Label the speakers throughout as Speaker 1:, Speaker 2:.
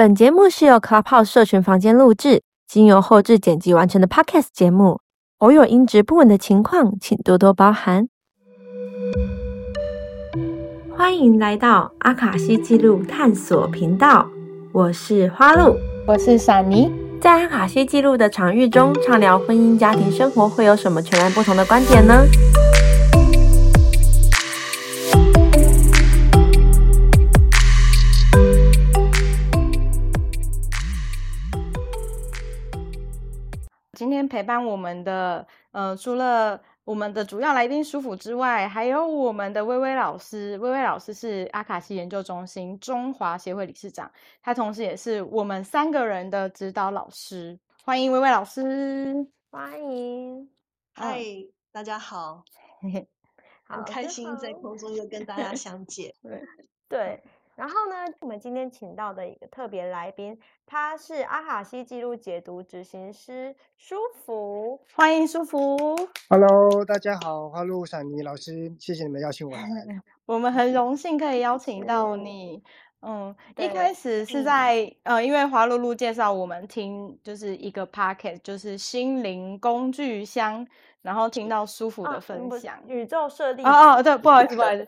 Speaker 1: 本节目是由 Clubhouse 社群房间录制，经由后置剪辑完成的 Podcast 节目，偶有音质不稳的情况，请多多包涵。欢迎来到阿卡西记录探索频道，我是花露，
Speaker 2: 我是闪妮。
Speaker 1: 在阿卡西记录的场域中，畅聊婚姻、家庭生活，会有什么全然不同的观点呢？
Speaker 2: 今天陪伴我们的，呃，除了我们的主要来宾舒服之外，还有我们的薇薇老师。薇薇老师是阿卡西研究中心中华协会理事长，他同时也是我们三个人的指导老师。欢迎薇薇老师，
Speaker 1: 欢迎，
Speaker 3: 嗨，大家好，很开心在空中又跟大家相见。
Speaker 1: 对 对。然后呢，我们今天请到的一个特别来宾，他是阿卡西记录解读执行师舒服，欢迎舒服。
Speaker 4: Hello，大家好，Hello，闪妮老师，谢谢你们邀请我来。
Speaker 2: 我们很荣幸可以邀请到你。嗯，一开始是在呃，因为华露露介绍我们听，就是一个 p o c k e t 就是心灵工具箱。然后听到舒服的分享，啊、宇宙舍利子哦哦，对，不好意思，不好意思，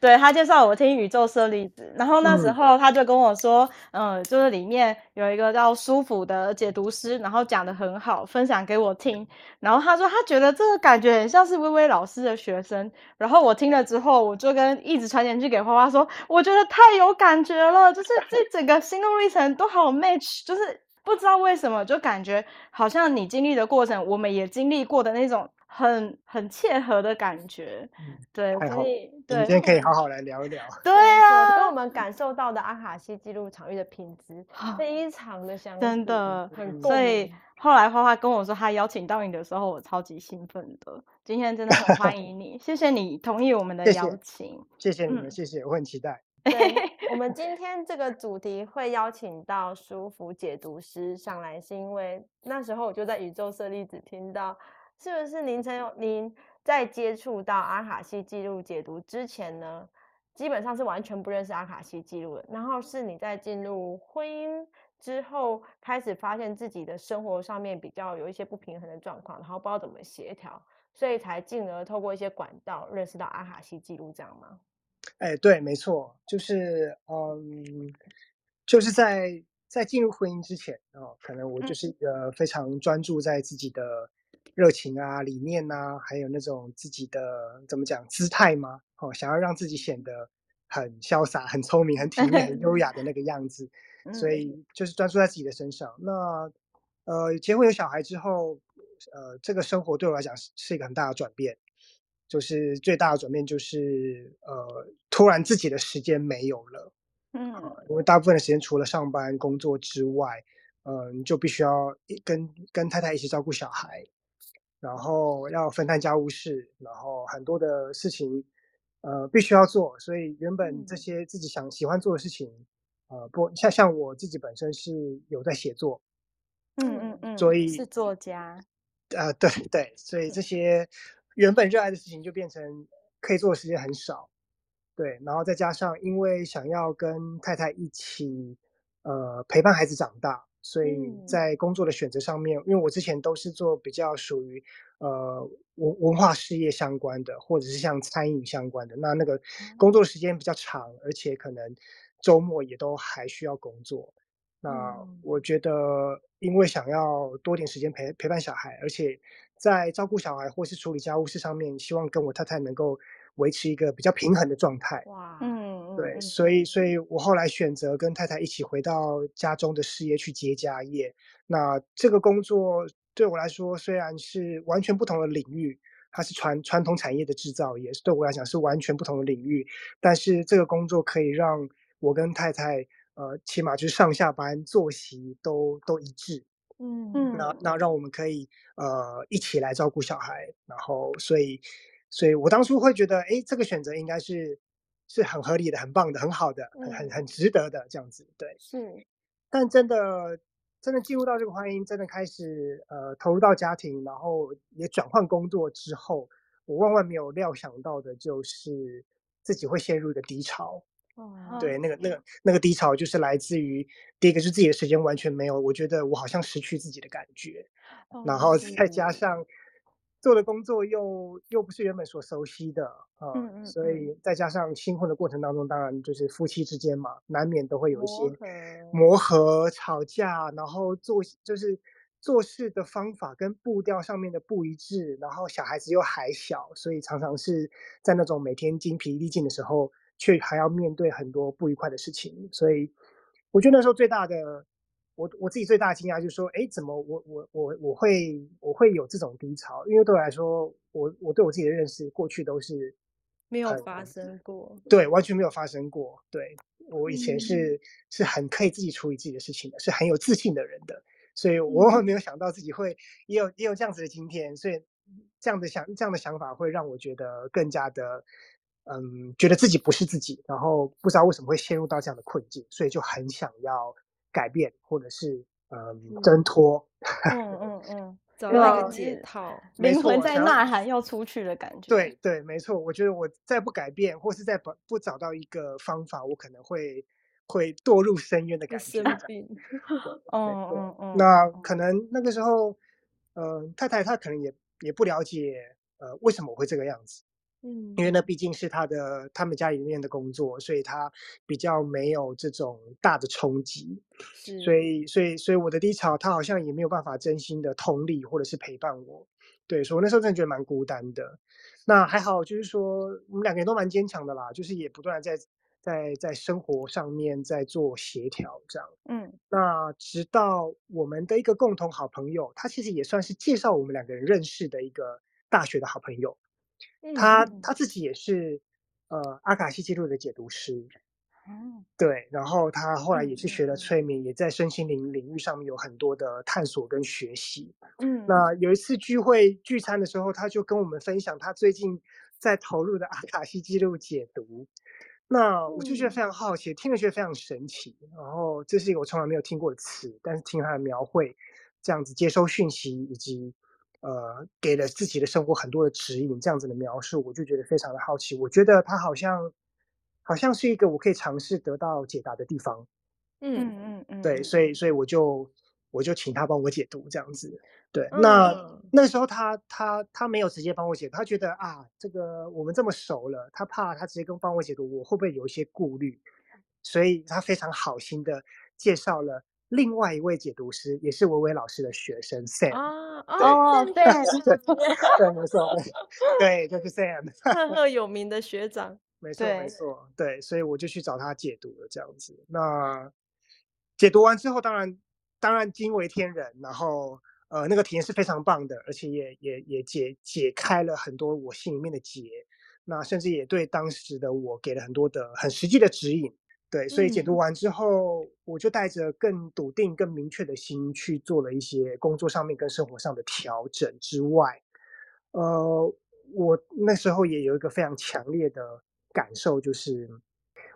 Speaker 2: 对，他介绍我听宇宙舍利子，然后那时候他就跟我说，嗯，嗯，就是里面有一个叫舒服的解读师，然后讲得很好，分享给我听，然后他说他觉得这个感觉很像是薇薇老师的学生，然后我听了之后，我就跟一直传简讯给花花说，我觉得太有感觉了，就是这整个心路历程都好 match，就是。不知道为什么，就感觉好像你经历的过程，我们也经历过的那种很很切合的感觉。嗯、对，所以对，
Speaker 4: 今天可以好好来聊一聊。
Speaker 2: 对啊，
Speaker 1: 跟我们感受到的阿卡西记录场域的品质非常的相似，
Speaker 2: 真的。所以后来花花跟我说他邀请到你的时候，我超级兴奋的。今天真的很欢迎你，谢谢你同意我们的邀请。
Speaker 4: 谢谢，谢谢你们，嗯、谢谢，我很期待。
Speaker 1: 对，我们今天这个主题会邀请到舒服解读师上来，是因为那时候我就在宇宙舍利子听到，是不是您曾有您在接触到阿卡西记录解读之前呢，基本上是完全不认识阿卡西记录的，然后是你在进入婚姻之后，开始发现自己的生活上面比较有一些不平衡的状况，然后不知道怎么协调，所以才进而透过一些管道认识到阿卡西记录，这样吗？
Speaker 4: 哎，对，没错，就是，嗯，就是在在进入婚姻之前哦，可能我就是一个非常专注在自己的热情啊、理念啊，还有那种自己的怎么讲姿态吗？哦，想要让自己显得很潇洒、很聪明、很体面、很优雅的那个样子，所以就是专注在自己的身上。那呃，结婚有小孩之后，呃，这个生活对我来讲是是一个很大的转变。就是最大的转变，就是呃，突然自己的时间没有了，嗯、呃，因为大部分的时间除了上班工作之外，嗯、呃，你就必须要跟跟太太一起照顾小孩，然后要分担家务事，然后很多的事情，呃，必须要做，所以原本这些自己想喜欢做的事情，呃，不像像我自己本身是有在写作，
Speaker 2: 嗯嗯嗯，
Speaker 4: 所以
Speaker 2: 是作家，
Speaker 4: 呃，对对，所以这些。原本热爱的事情就变成可以做的时间很少，对，然后再加上因为想要跟太太一起，呃，陪伴孩子长大，所以在工作的选择上面，嗯、因为我之前都是做比较属于呃文文化事业相关的，或者是像餐饮相关的，那那个工作时间比较长，而且可能周末也都还需要工作。那我觉得，因为想要多点时间陪陪伴小孩，而且在照顾小孩或是处理家务事上面，希望跟我太太能够维持一个比较平衡的状态。哇，嗯，对，所以，所以我后来选择跟太太一起回到家中的事业去接家业。那这个工作对我来说虽然是完全不同的领域，它是传传统产业的制造业，对我来讲是完全不同的领域，但是这个工作可以让我跟太太。呃，起码就是上下班作息都都一致，嗯嗯，那那让我们可以呃一起来照顾小孩，然后所以所以我当初会觉得，哎，这个选择应该是是很合理的、很棒的、很好的、很很很值得的这样子，对，是。但真的真的进入到这个婚姻，真的开始呃投入到家庭，然后也转换工作之后，我万万没有料想到的就是自己会陷入一个低潮。
Speaker 1: 哦，
Speaker 4: 对，那个那个那个低潮就是来自于第一个是自己的时间完全没有，我觉得我好像失去自己的感觉，哦、然后再加上做的工作又又不是原本所熟悉的啊，嗯嗯嗯，所以再加上新婚的过程当中，当然就是夫妻之间嘛，难免都会有一些磨合、吵架，然后做就是。做事的方法跟步调上面的不一致，然后小孩子又还小，所以常常是在那种每天精疲力尽的时候，却还要面对很多不愉快的事情。所以我觉得那时候最大的，我我自己最大的惊讶就是说，哎，怎么我我我我会我会有这种低潮？因为对我来说，我我对我自己的认识过去都是
Speaker 1: 没有发生过，
Speaker 4: 对，完全没有发生过。对，我以前是、嗯、是很可以自己处理自己的事情的，是很有自信的人的。所以我没有想到自己会也有也有这样子的今天，所以这样的想这样的想法会让我觉得更加的，嗯，觉得自己不是自己，然后不知道为什么会陷入到这样的困境，所以就很想要改变或者是嗯挣脱。
Speaker 1: 嗯 嗯嗯，找到一个解套，
Speaker 2: 灵魂在呐喊要出去的感觉。
Speaker 4: 对对，没错，我觉得我再不改变，或是再不不找到一个方法，我可能会。会堕入深渊的感觉。
Speaker 1: 生 病。
Speaker 2: 哦哦哦。
Speaker 4: 那可能那个时候，呃，太太她可能也也不了解，呃，为什么我会这个样子。嗯。因为那毕竟是他的他们家里面的工作，所以他比较没有这种大的冲击。是。所以，所以，所以我的低潮，他好像也没有办法真心的同理或者是陪伴我。对，所以我那时候真的觉得蛮孤单的。那还好，就是说我们两个人都蛮坚强的啦，就是也不断在。在在生活上面在做协调，这样，嗯，那直到我们的一个共同好朋友，他其实也算是介绍我们两个人认识的一个大学的好朋友，嗯、他他自己也是呃阿卡西记录的解读师，嗯，对，然后他后来也是学了催眠，嗯、也在身心灵领域上面有很多的探索跟学习，嗯，那有一次聚会聚餐的时候，他就跟我们分享他最近在投入的阿卡西记录解读。那我就觉得非。常好奇，嗯、听了觉得非常神奇。然后这是一个我从来没有听过的词，但是听他的描绘，这样子接收讯息，以及呃给了自己的生活很多的指引，这样子的描述，我就觉得非常的好奇。我觉得他好像好像是一个我可以尝试得到解答的地方。嗯嗯嗯，嗯对，所以所以我就我就请他帮我解读这样子。对，那、嗯、那时候他他他没有直接帮我解读，他觉得啊，这个我们这么熟了，他怕他直接跟帮我解读，我会不会有一些顾虑？所以他非常好心的介绍了另外一位解读师，也是维维老师的学生 Sam。
Speaker 1: 哦哦，对对
Speaker 4: 对，没错，对，就是 Sam，
Speaker 1: 赫赫有名的学长。
Speaker 4: 没错没错，对，所以我就去找他解读了这样子。那解读完之后，当然当然惊为天人，然后。呃，那个体验是非常棒的，而且也也也解解开了很多我心里面的结，那甚至也对当时的我给了很多的很实际的指引。对，所以解读完之后，嗯、我就带着更笃定、更明确的心去做了一些工作上面跟生活上的调整之外，呃，我那时候也有一个非常强烈的感受，就是。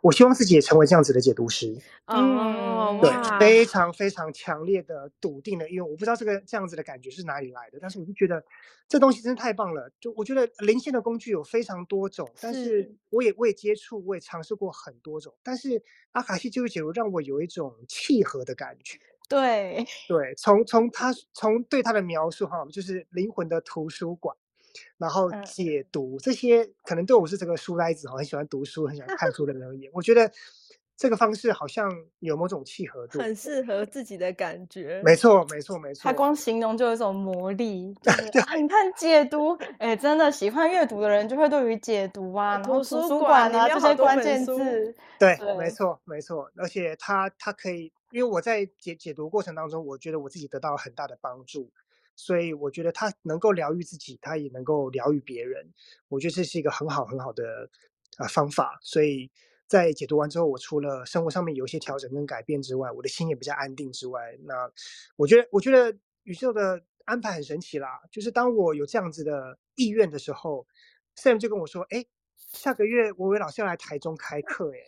Speaker 4: 我希望自己也成为这样子的解读师，
Speaker 1: 哦，
Speaker 4: 对，非常非常强烈的笃定的，因为我不知道这个这样子的感觉是哪里来的，但是我就觉得这东西真的太棒了。就我觉得灵性的工具有非常多种，但是我也我也接触，我也尝试过很多种，但是阿卡西记录解读让我有一种契合的感觉。
Speaker 2: 对
Speaker 4: 对，从从他从对他的描述哈，就是灵魂的图书馆。然后解读这些，可能对我是这个书呆子，很喜欢读书、很喜欢看书的人而言，我觉得这个方式好像有某种契合度，
Speaker 1: 很适合自己的感觉。
Speaker 4: 没错，没错，没错。
Speaker 2: 他光形容就有一种魔力。对，你看解读，哎，真的喜欢阅读的人就会对于解读啊，然后图书馆啊这些关键字，
Speaker 4: 对，没错，没错。而且他他可以，因为我在解解读过程当中，我觉得我自己得到了很大的帮助。所以我觉得他能够疗愈自己，他也能够疗愈别人。我觉得这是一个很好很好的啊方法。所以在解读完之后，我除了生活上面有一些调整跟改变之外，我的心也比较安定之外，那我觉得我觉得宇宙的安排很神奇啦。就是当我有这样子的意愿的时候，Sam 就跟我说：“哎，下个月薇薇老师要来台中开课，哎。”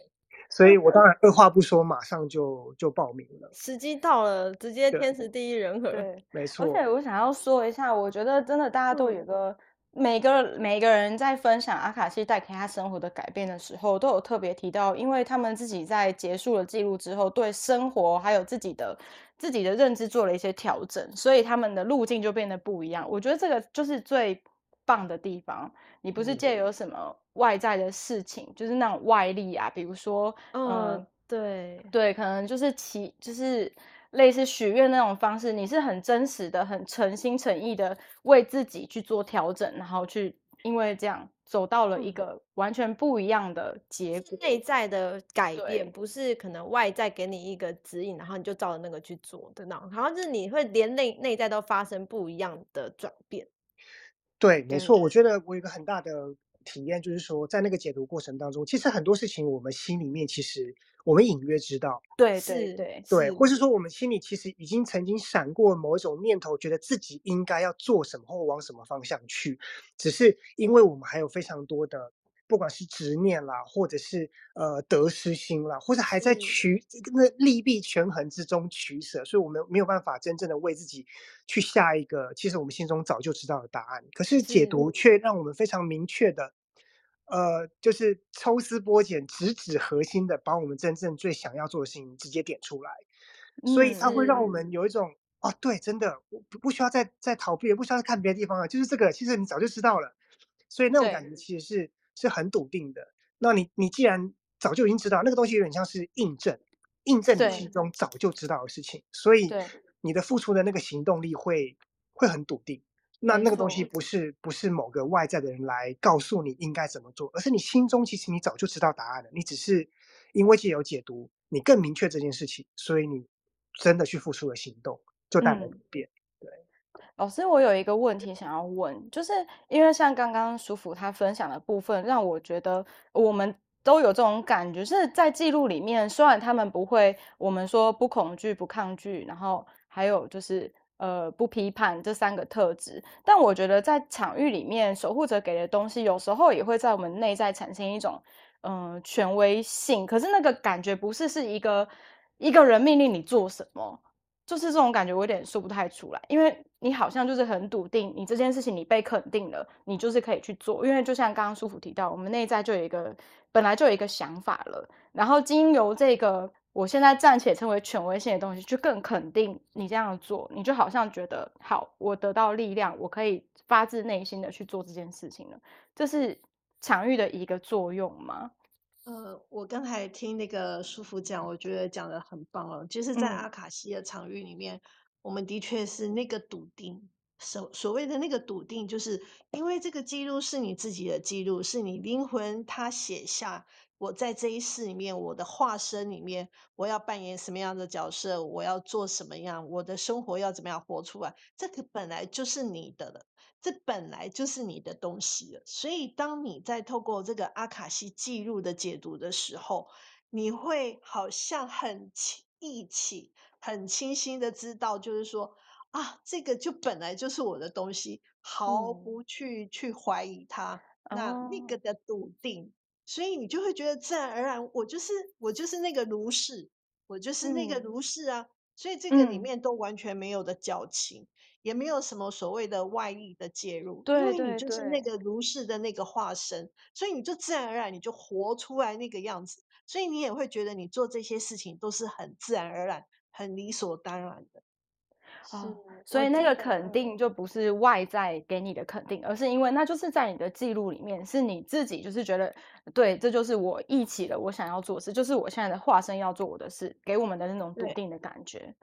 Speaker 4: 所以我当然二话不说，马上就就报名了。
Speaker 1: 时机到了，直接天时地利人和。
Speaker 2: 对，
Speaker 4: 没错。
Speaker 2: 而且我想要说一下，我觉得真的大家都有个每个每个人在分享阿卡西带给他生活的改变的时候，都有特别提到，因为他们自己在结束了记录之后，对生活还有自己的自己的认知做了一些调整，所以他们的路径就变得不一样。我觉得这个就是最棒的地方。你不是借由什么外在的事情，嗯、就是那种外力啊，比如说，嗯、呃，
Speaker 1: 对
Speaker 2: 对，可能就是其就是。类似许愿那种方式，你是很真实的、很诚心诚意的为自己去做调整，然后去因为这样走到了一个完全不一样的结果。
Speaker 1: 内在的改变不是可能外在给你一个指引，然后你就照着那个去做的那种，好像就是你会连内内在都发生不一样的转变。
Speaker 4: 对，没错，我觉得我有一个很大的体验，就是说在那个解读过程当中，其实很多事情我们心里面其实。我们隐约知道，
Speaker 2: 对对对
Speaker 4: 对，或是说我们心里其实已经曾经闪过某一种念头，觉得自己应该要做什么或往什么方向去，只是因为我们还有非常多的，不管是执念啦，或者是呃得失心啦，或者还在取那利弊权衡之中取舍，所以我们没有办法真正的为自己去下一个其实我们心中早就知道的答案，可是解读却让我们非常明确的。呃，就是抽丝剥茧，直指核心的，把我们真正最想要做的事情直接点出来，所以它会让我们有一种，哦，对，真的，不不需要再再逃避，也不需要再看别的地方了，就是这个，其实你早就知道了，所以那种感觉其实是是很笃定的。那你你既然早就已经知道，那个东西有点像是印证，印证你心中早就知道的事情，所以你的付出的那个行动力会会很笃定。那那个东西不是不是某个外在的人来告诉你应该怎么做，而是你心中其实你早就知道答案了，你只是因为借由解读，你更明确这件事情，所以你真的去付出了行动，就带来改变。对，
Speaker 2: 老师，我有一个问题想要问，就是因为像刚刚舒服他分享的部分，让我觉得我们都有这种感觉，是在记录里面，虽然他们不会，我们说不恐惧、不抗拒，然后还有就是。呃，不批判这三个特质，但我觉得在场域里面，守护者给的东西有时候也会在我们内在产生一种，嗯、呃，权威性。可是那个感觉不是是一个一个人命令你做什么，就是这种感觉，我有点说不太出来。因为你好像就是很笃定，你这件事情你被肯定了，你就是可以去做。因为就像刚刚舒服提到，我们内在就有一个本来就有一个想法了，然后经由这个。我现在暂且称为权威性的东西，就更肯定你这样做，你就好像觉得好，我得到力量，我可以发自内心的去做这件事情了。这是强欲的一个作用吗？
Speaker 3: 呃，我刚才听那个舒服讲，我觉得讲的很棒哦。就是在阿卡西的场域里面，嗯、我们的确是那个笃定，所所谓的那个笃定，就是因为这个记录是你自己的记录，是你灵魂它写下。我在这一世里面，我的化身里面，我要扮演什么样的角色？我要做什么样？我的生活要怎么样活出来？这个本来就是你的了，这本来就是你的东西了。所以，当你在透过这个阿卡西记录的解读的时候，你会好像很一起、很清晰的知道，就是说啊，这个就本来就是我的东西，毫不去、嗯、去怀疑它。那那个的笃定。所以你就会觉得自然而然，我就是我就是那个如是，我就是那个如是啊。嗯、所以这个里面都完全没有的矫情，嗯、也没有什么所谓的外力的介入，
Speaker 2: 对，
Speaker 3: 因为你就是那个如是的那个化身，所以你就自然而然你就活出来那个样子，所以你也会觉得你做这些事情都是很自然而然、很理所当然的。
Speaker 2: 哦，所以那个肯定就不是外在给你的肯定，而是因为那就是在你的记录里面，是你自己就是觉得，对，这就是我忆起了我想要做的事，就是我现在的化身要做我的事，给我们的那种笃定的感觉。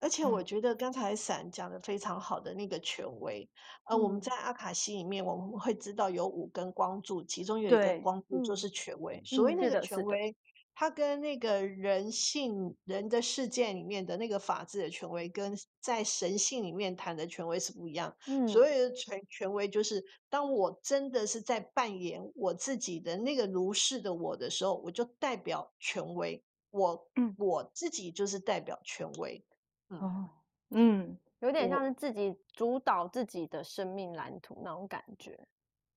Speaker 3: 而且我觉得刚才闪讲的非常好的那个权威，嗯、呃，我们在阿卡西里面我们会知道有五根光柱，其中有一个光柱就是权威，嗯、所谓那个权威。它跟那个人性、人的世界里面的那个法治的权威，跟在神性里面谈的权威是不一样。嗯，所谓的权权威，就是当我真的是在扮演我自己的那个如是的我的时候，我就代表权威。我，嗯，我自己就是代表权威。嗯，
Speaker 2: 哦，嗯，
Speaker 1: 有点像是自己主导自己的生命蓝图那种感觉。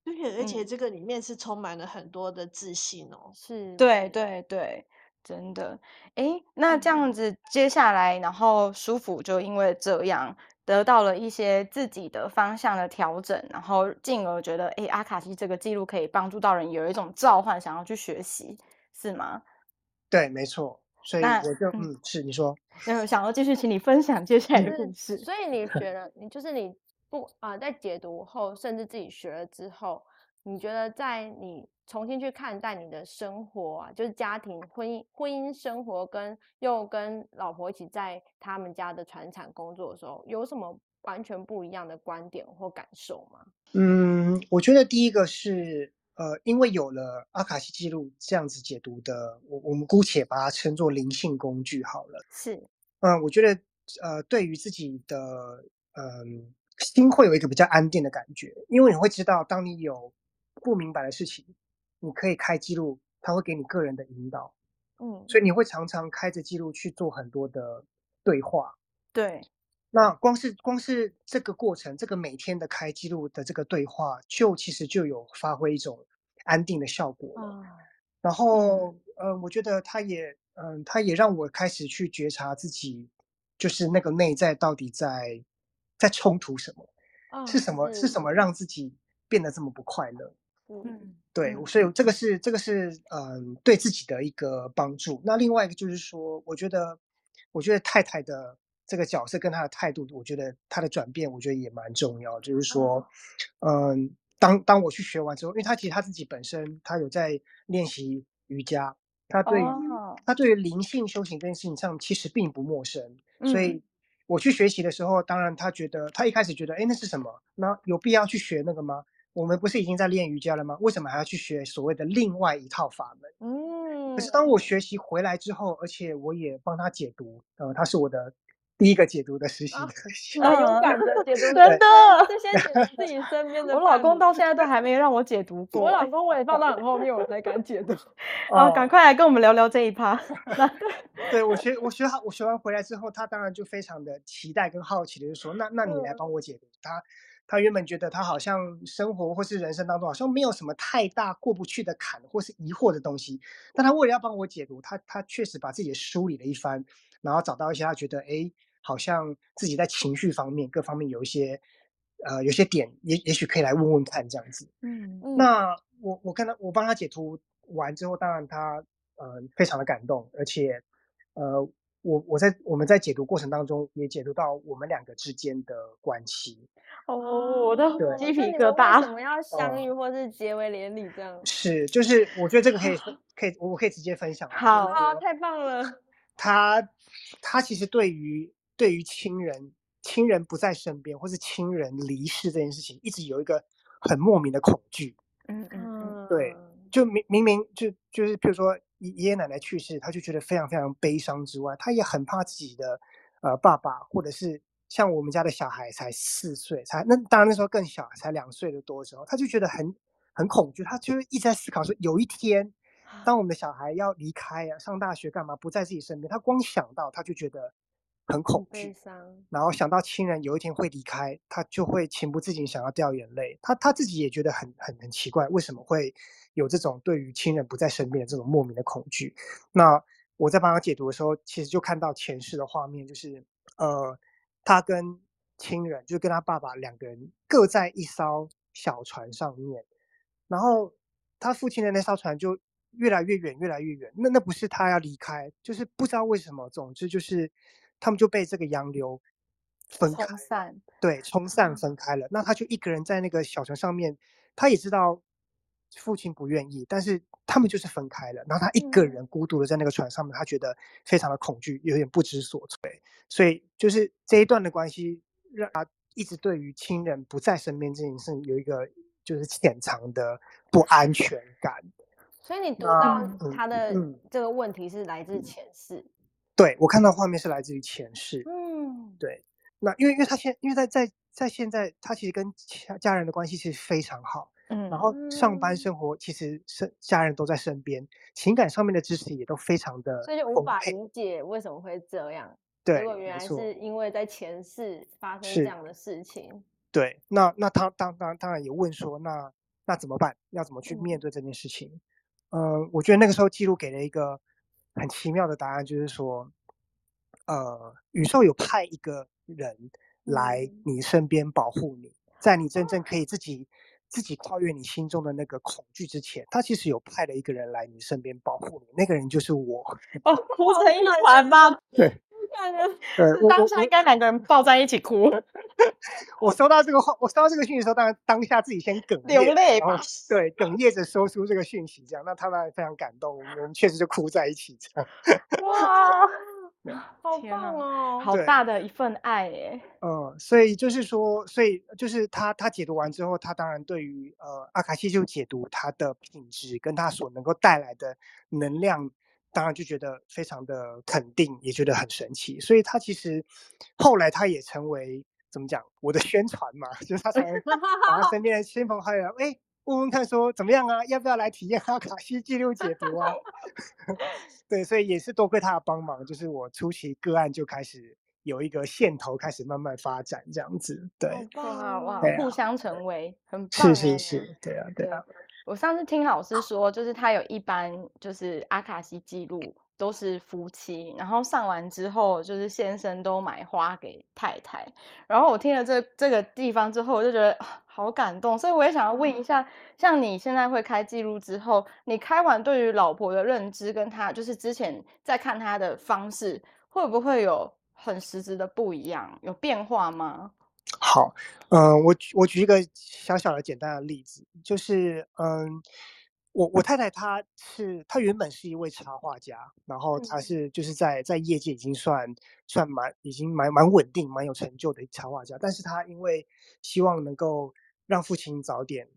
Speaker 3: 对，而且这个里面是充满了很多的自信哦。
Speaker 1: 嗯、是，
Speaker 2: 对对对，真的。诶，那这样子接下来，然后舒服就因为这样得到了一些自己的方向的调整，然后进而觉得，哎，阿卡西这个记录可以帮助到人，有一种召唤，想要去学习，是吗？
Speaker 4: 对，没错。所以我就嗯，嗯，是你说，
Speaker 2: 嗯，想要继续请你分享接下来的故事。
Speaker 1: 所以你 觉得，你就是你不啊、呃，在解读后，甚至自己学了之后，你觉得在你重新去看待你的生活啊，就是家庭、婚姻、婚姻生活，跟又跟老婆一起在他们家的船厂工作的时候，有什么完全不一样的观点或感受吗？
Speaker 4: 嗯，我觉得第一个是。呃，因为有了阿卡西记录这样子解读的，我我们姑且把它称作灵性工具好了。
Speaker 1: 是，
Speaker 4: 嗯、呃，我觉得呃，对于自己的嗯、呃、心会有一个比较安定的感觉，因为你会知道，当你有不明白的事情，你可以开记录，它会给你个人的引导。
Speaker 1: 嗯，
Speaker 4: 所以你会常常开着记录去做很多的对话。
Speaker 2: 对。
Speaker 4: 那光是光是这个过程，这个每天的开记录的这个对话，就其实就有发挥一种安定的效果然后，嗯、呃，我觉得他也，嗯、呃，他也让我开始去觉察自己，就是那个内在到底在在冲突什么，
Speaker 1: 哦、
Speaker 4: 是什么是，是什么让自己变得这么不快乐？
Speaker 1: 嗯，
Speaker 4: 对，所以这个是这个是嗯、呃，对自己的一个帮助。那另外一个就是说，我觉得，我觉得太太的。这个角色跟她的态度，我觉得她的转变，我觉得也蛮重要。就是说，嗯，当当我去学完之后，因为他其实他自己本身他有在练习瑜伽，他对于、oh. 他对于灵性修行这件事情上其实并不陌生。所以我去学习的时候，当然他觉得他一开始觉得，哎，那是什么？那有必要去学那个吗？我们不是已经在练瑜伽了吗？为什么还要去学所谓的另外一套法门？
Speaker 1: 嗯，
Speaker 4: 可是当我学习回来之后，而且我也帮他解读，呃，他是我的。第一个解读的实习，
Speaker 1: 很勇敢的解读，真
Speaker 2: 的。
Speaker 1: 是先解读自己身边的。
Speaker 2: 我老公到现在都还没让我解读过。
Speaker 1: 我老公我也放到很后面，我才敢解读。
Speaker 2: 啊，赶快来跟我们聊聊这一趴。
Speaker 4: 对，我学我学好，我学完回来之后，他当然就非常的期待跟好奇的就说：“那那你来帮我解读。”他他原本觉得他好像生活或是人生当中好像没有什么太大过不去的坎或是疑惑的东西，但他为了要帮我解读，他他确实把自己梳理了一番，然后找到一些他觉得哎。好像自己在情绪方面各方面有一些，呃，有些点也也许可以来问问看这样子。
Speaker 2: 嗯，
Speaker 4: 那我我看到我帮他解读完之后，当然他呃非常的感动，而且呃我我在我们在解读过程当中也解读到我们两个之间的关系。
Speaker 2: 哦，我的鸡皮疙
Speaker 1: 瘩。为什么要相遇或是结为连理这样？
Speaker 4: 是，就是我觉得这个可以 可以我可以直接分享。
Speaker 2: 好，
Speaker 1: 好，太棒了。
Speaker 4: 他他其实对于。对于亲人，亲人不在身边，或是亲人离世这件事情，一直有一个很莫名的恐惧。
Speaker 2: 嗯嗯，
Speaker 4: 对，就明明明就就是，比如说爷爷奶奶去世，他就觉得非常非常悲伤之外，他也很怕自己的呃爸爸，或者是像我们家的小孩才四岁，才那当然那时候更小，才两岁的多的时候，他就觉得很很恐惧，他就一直在思考说，有一天当我们的小孩要离开啊，上大学干嘛，不在自己身边，他光想到他就觉得。很恐惧，然后想到亲人有一天会离开，他就会情不自禁想要掉眼泪。他他自己也觉得很很很奇怪，为什么会有这种对于亲人不在身边的这种莫名的恐惧？那我在帮他解读的时候，其实就看到前世的画面，就是呃，他跟亲人，就跟他爸爸两个人各在一艘小船上面，然后他父亲的那艘船就越来越远，越来越远。那那不是他要离开，就是不知道为什么，总之就是。他们就被这个洋流分
Speaker 2: 开，散，
Speaker 4: 对，冲散分开了。那他就一个人在那个小船上面，他也知道父亲不愿意，但是他们就是分开了。然后他一个人孤独的在那个船上面，他觉得非常的恐惧，有点不知所措。所以就是这一段的关系，让他一直对于亲人不在身边这件事有一个就是潜藏的不安全感。
Speaker 1: 所以你读到他的这个问题是来自前世。
Speaker 4: 对，我看到画面是来自于前世，
Speaker 1: 嗯，
Speaker 4: 对，那因为因为他现因为在在在现在他其实跟家家人的关系其实非常好，
Speaker 2: 嗯，
Speaker 4: 然后上班生活其实是家人都在身边，情感上面的支持也都非常的，
Speaker 1: 所以就无法理解为什么会这样，
Speaker 4: 对，
Speaker 1: 结果原来是。因为在前世发生这样的事情，
Speaker 4: 对，那那他当当当然也问说，那那怎么办？要怎么去面对这件事情？嗯，呃，我觉得那个时候记录给了一个。很奇妙的答案就是说，呃，宇宙有派一个人来你身边保护你，在你真正可以自己自己跨越你心中的那个恐惧之前，他其实有派了一个人来你身边保护你，那个人就是我。
Speaker 2: 哦，哭成一团吗？
Speaker 4: 对。对，
Speaker 2: 当下应该两个人抱在一起哭。
Speaker 4: 我收到这个话，我收到这个讯息的时候，当然当下自己先哽
Speaker 2: 咽，流泪吧。
Speaker 4: 对，哽咽着说出这个讯息，这样，那他们非常感动，我们确实就哭在一起，这样。
Speaker 1: 哇，好棒哦，
Speaker 2: 好大的一份爱耶。
Speaker 4: 嗯，所以就是说，所以就是他他解读完之后，他当然对于呃阿卡西就解读他的品质跟他所能够带来的能量。当然就觉得非常的肯定，也觉得很神奇，所以他其实后来他也成为怎么讲我的宣传嘛，就是他成为把他身边的亲朋好友哎问问看说怎么样啊，要不要来体验阿卡西记录解读啊？对，所以也是多亏他的帮忙，就是我初期个案就开始有一个线头开始慢慢发展这样子，对，
Speaker 2: 哇哇，互相成为很棒，
Speaker 4: 是是是，对啊对啊。
Speaker 2: 我上次听老师说，就是他有一班就是阿卡西记录都是夫妻，然后上完之后，就是先生都买花给太太。然后我听了这这个地方之后，我就觉得 好感动，所以我也想要问一下，像你现在会开记录之后，你开完对于老婆的认知，跟他就是之前在看他的方式，会不会有很实质的不一样，有变化吗？
Speaker 4: 好，嗯、呃，我举我举一个小小的简单的例子，就是，嗯，我我太太她是她原本是一位插画家，然后她是就是在在业界已经算算蛮已经蛮蛮稳定蛮有成就的插画家，但是她因为希望能够让父亲早点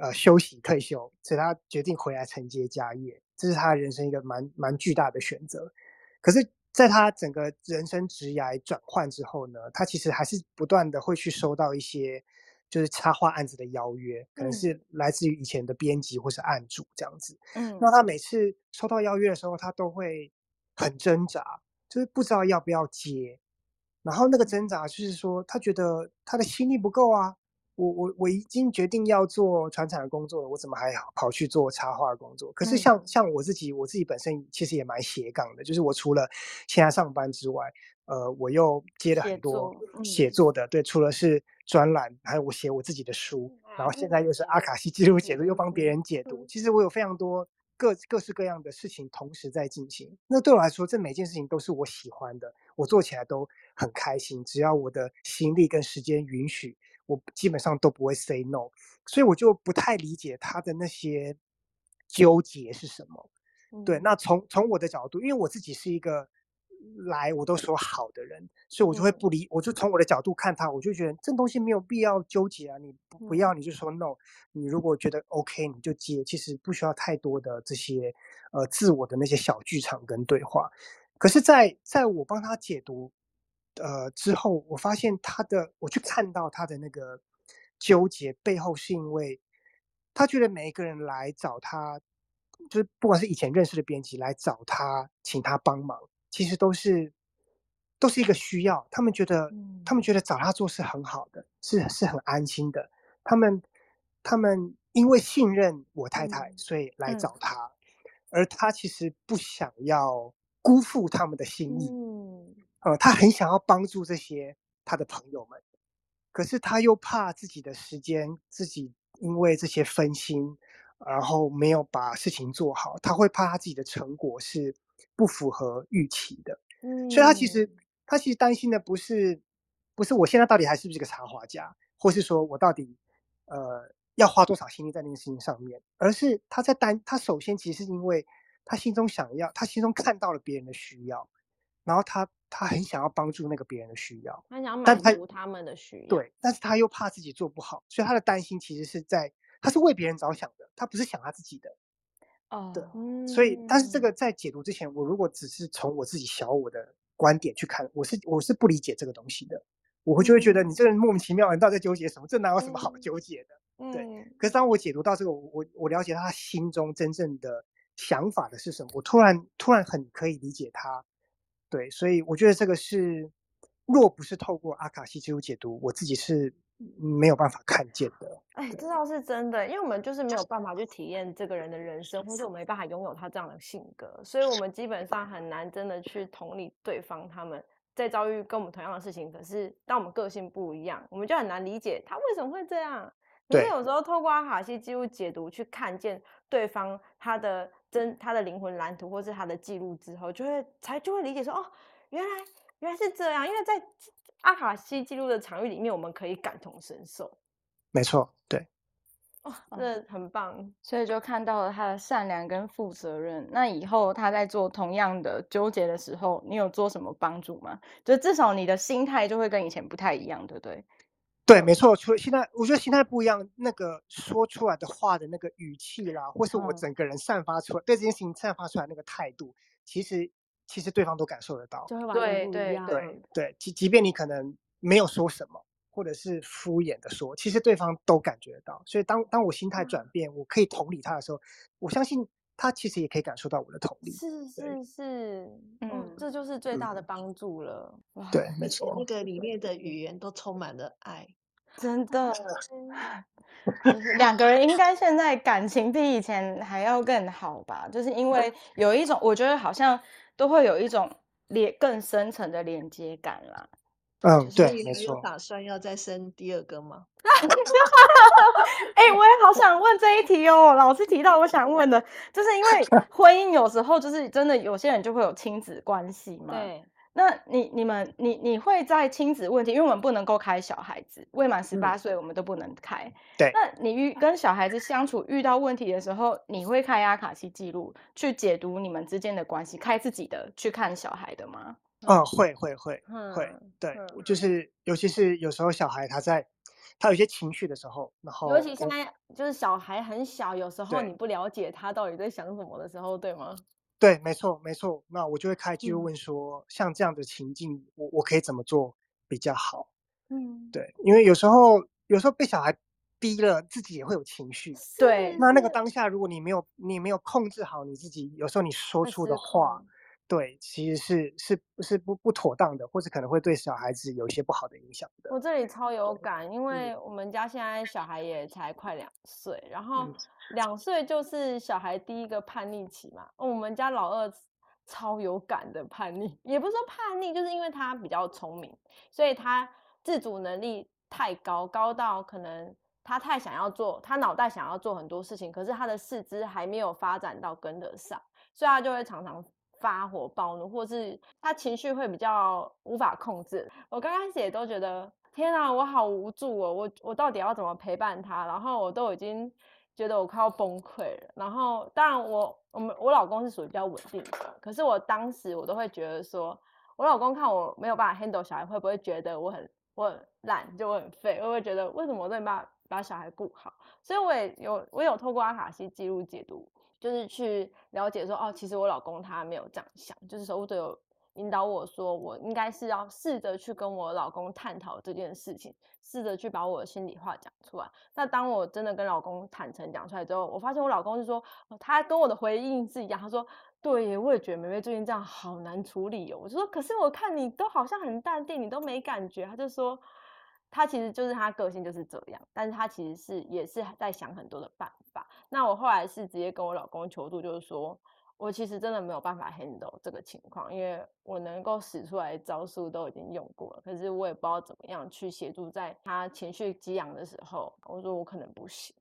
Speaker 4: 呃休息退休，所以她决定回来承接家业，这是她人生一个蛮蛮巨大的选择，可是。在他整个人生职涯转换之后呢，他其实还是不断的会去收到一些就是插画案子的邀约，可能是来自于以前的编辑或是案主这样子。嗯，那他每次收到邀约的时候，他都会很挣扎，就是不知道要不要接。然后那个挣扎就是说，他觉得他的心力不够啊。我我我已经决定要做传产的工作了，我怎么还跑去做插画的工作？可是像像我自己，我自己本身其实也蛮斜杠的，就是我除了现在上班之外，呃，我又接了很多写作的，对，除了是专栏，还有我写我自己的书，然后现在又是阿卡西记录解读，又帮别人解读。其实我有非常多各各式各样的事情同时在进行。那对我来说，这每件事情都是我喜欢的，我做起来都很开心，只要我的心力跟时间允许。我基本上都不会 say no，所以我就不太理解他的那些纠结是什么。嗯、对，那从从我的角度，因为我自己是一个来我都说好的人，所以我就会不理，嗯、我就从我的角度看他，我就觉得这东西没有必要纠结啊，你不不要你就说 no，你如果觉得 OK 你就接，其实不需要太多的这些呃自我的那些小剧场跟对话。可是在，在在我帮他解读。呃，之后我发现他的，我去看到他的那个纠结背后，是因为他觉得每一个人来找他，就是不管是以前认识的编辑来找他，请他帮忙，其实都是都是一个需要。他们觉得，他们觉得找他做是很好的，是是很安心的。他们他们因为信任我太太，所以来找他，而他其实不想要辜负他们的心意。呃，他很想要帮助这些他的朋友们，可是他又怕自己的时间，自己因为这些分心，然后没有把事情做好，他会怕他自己的成果是不符合预期的。嗯，所以他其实他其实担心的不是不是我现在到底还是不是个插画家，或是说我到底呃要花多少心力在那个事情上面，而是他在担他首先其实是因为他心中想要，他心中看到了别人的需要。然后他他很想要帮助那个别人的需要，
Speaker 1: 他想满足他们的需要，
Speaker 4: 对，但是他又怕自己做不好，所以他的担心其实是在他是为别人着想的，他不是想他自己的，哦，对，所以但是这个在解读之前，我如果只是从我自己小我的观点去看，我是我是不理解这个东西的，我会就会觉得你这个人莫名其妙，你到底在纠结什么？这哪有什么好纠结的？嗯、对。可是当我解读到这个，我我我了解他心中真正的想法的是什么，我突然突然很可以理解他。对，所以我觉得这个是，若不是透过阿卡西记录解读，我自己是没有办法看见的。
Speaker 1: 哎，这倒是真的，因为我们就是没有办法去体验这个人的人生，或者我们没办法拥有他这样的性格，所以我们基本上很难真的去同理对方他们在遭遇跟我们同样的事情，可是当我们个性不一样，我们就很难理解他为什么会这样。可是有时候透过阿卡西记录解读，去看见对方他的真他的灵魂蓝图，或是他的记录之后，就会才就会理解说，哦，原来原来是这样。因为在阿卡西记录的场域里面，我们可以感同身受。
Speaker 4: 没错，对。
Speaker 1: 哦，这很棒，
Speaker 2: 所以就看到了他的善良跟负责任。那以后他在做同样的纠结的时候，你有做什么帮助吗？就至少你的心态就会跟以前不太一样，对不对？
Speaker 4: 对，没错。除了现在，我觉得心态不一样，那个说出来的话的那个语气啦，或是我整个人散发出来、嗯、对这件事情散发出来那个态度，其实其实对方都感受得到。对对对，即即便你可能没有说什么。或者是敷衍的说，其实对方都感觉得到。所以当当我心态转变，嗯，我可以同理他的时候，我相信他其实也可以感受到我的同理。
Speaker 1: 是是是，嗯，这就是最大的帮助了。
Speaker 4: 嗯、对，没错。
Speaker 3: 那个里面的语言都充满了爱，
Speaker 2: 真的。两个人应该现在感情比以前还要更好吧？就是因为有一种，我觉得好像都会有一种连更深层的连接感啦。
Speaker 4: 嗯，对，
Speaker 3: 没错。有打算要再生第二个吗？
Speaker 2: 哎、欸，我也好想问这一题哦。老师提到，我想问的，就是因为 婚姻有时候就是真的，有些人就会有亲子关系嘛。对。那你、你们、你、你会在亲子问题，因为我们不能够开小孩子，未满十八岁我们都不能开。
Speaker 4: 对。
Speaker 2: 那你遇跟小孩子相处遇到问题的时候，你会开阿卡西记录去解读你们之间的关系，开自己的去看小孩的吗？
Speaker 4: 嗯，会会会、嗯、会，对、嗯，就是尤其是有时候小孩他在他有些情绪的时候，然后
Speaker 1: 尤其现在就是小孩很小，有时候你不了解他到底在想什么的时候，对吗？
Speaker 4: 对，没错没错。那我就会开记录问说、嗯，像这样的情境，我我可以怎么做比较好？嗯，对，因为有时候有时候被小孩逼了，自己也会有情绪。
Speaker 2: 对，
Speaker 4: 那那个当下，如果你没有你没有控制好你自己，有时候你说出的话。对，其实是是是不不妥当的，或者可能会对小孩子有一些不好的影响的。
Speaker 1: 我这里超有感，因为我们家现在小孩也才快两岁，然后两岁就是小孩第一个叛逆期嘛。我们家老二超有感的叛逆，也不是说叛逆，就是因为他比较聪明，所以他自主能力太高，高到可能他太想要做，他脑袋想要做很多事情，可是他的四肢还没有发展到跟得上，所以他就会常常。发火暴怒，或是他情绪会比较无法控制。我刚开始也都觉得，天啊，我好无助哦！我我到底要怎么陪伴他？然后我都已经觉得我快要崩溃了。然后当然我我们我老公是属于比较稳定的，可是我当时我都会觉得说，我老公看我没有办法 handle 小孩，会不会觉得我很我很烂，就我很废？会不会觉得为什么我都没办法把小孩顾好？所以我也有我有透过阿卡西记录解读。就是去了解说，哦，其实我老公他没有这样想，就是守护者有引导我说，我应该是要试着去跟我老公探讨这件事情，试着去把我的心里话讲出来。那当我真的跟老公坦诚讲出来之后，我发现我老公是说，他跟我的回应是一样，他说，对，我也觉得梅梅最近这样好难处理哦。我就说，可是我看你都好像很淡定，你都没感觉。他就说。他其实就是他个性就是这样，但是他其实是也是在想很多的办法。那我后来是直接跟我老公求助，就是说我其实真的没有办法 handle 这个情况，因为我能够使出来招数都已经用过了，可是我也不知道怎么样去协助在他情绪激昂的时候。我说我可能不行。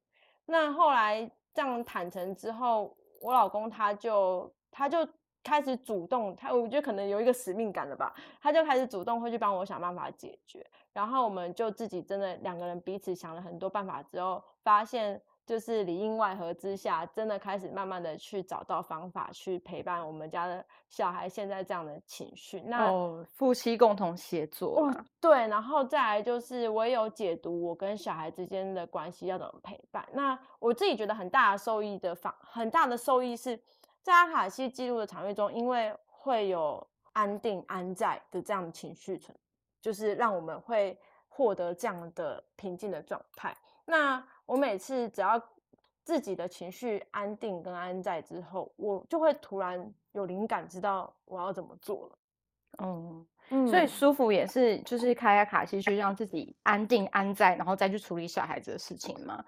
Speaker 1: 那后来这样坦诚之后，我老公他就他就。开始主动，他我觉得可能有一个使命感了吧，他就开始主动会去帮我想办法解决，然后我们就自己真的两个人彼此想了很多办法之后，发现就是里应外合之下，真的开始慢慢的去找到方法去陪伴我们家的小孩现在这样的情绪。那、
Speaker 2: 哦、夫妻共同协作、啊哦，对，
Speaker 1: 然后再来就是我也有解读我跟小孩之间的关系要怎么陪伴。那我自己觉得很大的受益的方，很大的受益是。在阿卡西记录的场域中，因为会有安定安在的这样的情绪存，就是让我们会获得这样的平静的状态。那我每次只要自己的情绪安定跟安在之后，我就会突然有灵感，知道我要怎么做了。
Speaker 2: 嗯嗯，所以舒服也是就是开阿卡西去让自己安定安在，然后再去处理小孩子的事情嘛？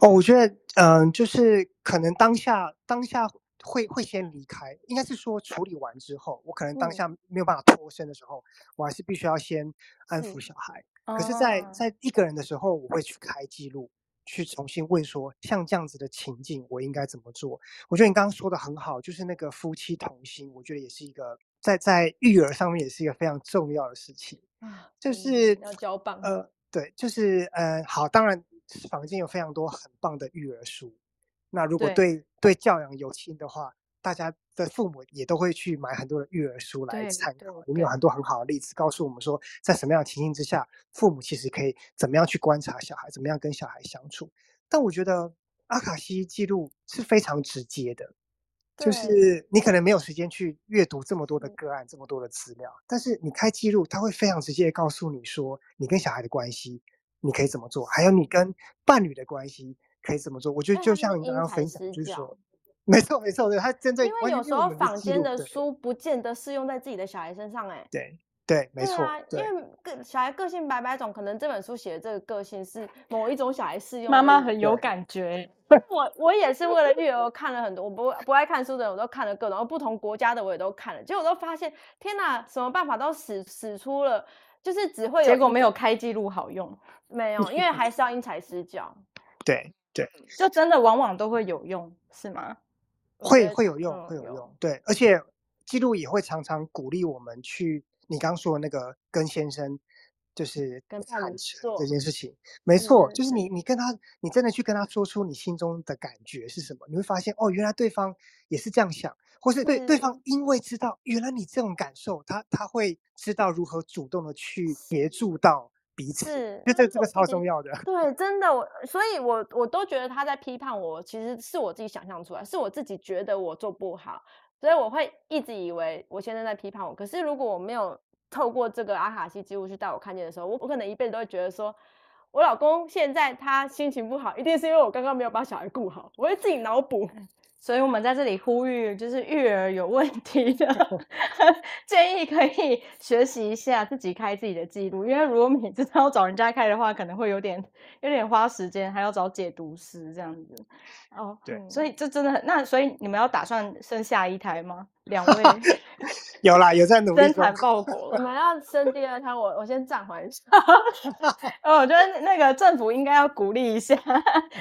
Speaker 4: 哦，我觉得嗯、呃，就是可能当下当下。会会先离开，应该是说处理完之后，我可能当下
Speaker 1: 嗯
Speaker 4: 没有办法脱身的时候，我还是必须要先安抚小孩。可是在，在一个人的时候，我会去开记录，去重新问说，像这样子的情境，我应该怎么做？我觉得你刚刚说的很好，就是那个夫妻同心，我觉得也是一个在在育儿上面也是一个非常重要的事情。
Speaker 1: 啊，
Speaker 4: 就是
Speaker 1: 嗯要交棒。
Speaker 4: 呃，对，就是呃，好，当然坊间有非常多很棒的育儿书。那如果
Speaker 2: 对。
Speaker 4: 对对教养有心的话，大家的父母也都会去买很多的育儿书
Speaker 2: 来
Speaker 4: 对
Speaker 2: 参
Speaker 4: 考，里面有很多。很好的例子，告诉我们说，在什么样的情形之下，父母其实可以怎么样去观察小孩，怎么样跟小孩相处。但我觉得阿卡西记录是非常直接的，就是你可能没有时间去阅读这么多的
Speaker 1: 嗯。
Speaker 4: 个案，这么多的资料，但是你开记录，他会非常直接告诉你说，你跟小孩的关系，你可以怎么做，还有你跟伴侣的关系可以怎么做。我觉得就像你
Speaker 1: 刚刚
Speaker 4: 分享，就是说，没错没错，对，他真正
Speaker 1: 因为有时候坊间的
Speaker 4: 对
Speaker 1: 书不见得适用在自己的小孩身上、欸，哎。
Speaker 4: 对对，没错，
Speaker 1: 对啊，因
Speaker 4: 对。
Speaker 1: 为个小孩个性百百种，可能这本书写的这个个性是某一种小孩适用。
Speaker 2: 妈妈很有感觉，
Speaker 1: 我我也是为了育儿我看了很多，我不不爱看书的人我都看了各种，然后不同国家的我也都看了，结果都发现，天哪，什么办法都使使出了，就是只会有
Speaker 2: 结果没有
Speaker 1: 一
Speaker 2: 开记录好用，
Speaker 1: 没有，因为还是要因材施教。
Speaker 4: 对对，
Speaker 2: 就真的往往都会有用，是
Speaker 1: 吗？
Speaker 4: 会会有用，
Speaker 1: 会有
Speaker 4: 用。对，而且记录也会常常鼓励我们去，你刚刚说的那个跟先生，就是
Speaker 1: 跟伴侣
Speaker 4: 坦诚
Speaker 1: 做
Speaker 4: 这件事情，没错，
Speaker 1: 嗯
Speaker 4: 就是你你跟他，你真的去跟他说出你心中的感觉是什么，你会发现哦，原来对方也是这样想，或是对
Speaker 1: 对
Speaker 4: 方因为知道原来你这种感受，他他会知道如何主动的去协助到彼此，
Speaker 1: 是
Speaker 4: 就
Speaker 1: 这这个
Speaker 4: 超重要的。
Speaker 1: 对，真的，我所以我，我都觉得他在批判我，其实是我自己想象出来，是我自己觉得我做不好，所以我会一直以为我先生在批判我。可是如果我没有透过这个阿卡西记录去带我看见的时候，我我可能一辈子都会觉得说，我老公现在他心情不好，一定是因为我刚刚没有把小孩顾好，我会自己脑补。
Speaker 2: 所以我们在这里呼吁，就是育儿有问题的，建议可以学习一下自己开自己的记录，因为如果每次都要找人家开的话，可能会有点有点花时间，还要找解读师这样子。哦，
Speaker 4: 对
Speaker 1: 嗯
Speaker 2: 所以这真的很，那所以你们要打算生下一胎吗？两位
Speaker 4: 有啦，有在努力中
Speaker 2: 生产报国了。
Speaker 1: 我们要生第二胎，我我先暂缓一下。
Speaker 2: 呃，我觉得那个政府应该要鼓励一下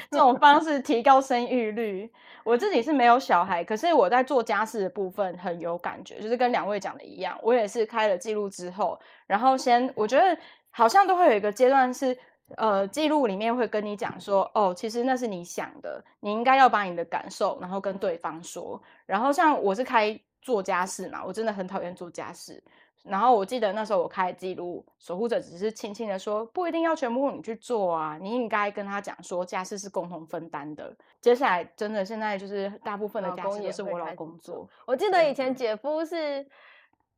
Speaker 2: 这种方式，提高生育率。我自己是没有小孩，可是我在做家事的部分很有感觉，就是跟两位讲的一样，我也是开了记录之后，然后先我觉得好像都会有一个阶段是，呃，记录里面会跟你讲说，哦，其实那是你想的，你应该要把你的感受，然后跟对方说。然后像我是开做家事嘛，我真的很讨厌做家事。然后我记得那时候我开记录，守护者只是轻轻的说，不一定要全部你去做啊，你应该跟他讲说，家事是共同分担的。接下来真的现在就是大部分的家事也是我老公做，
Speaker 1: 我记得以前姐夫是，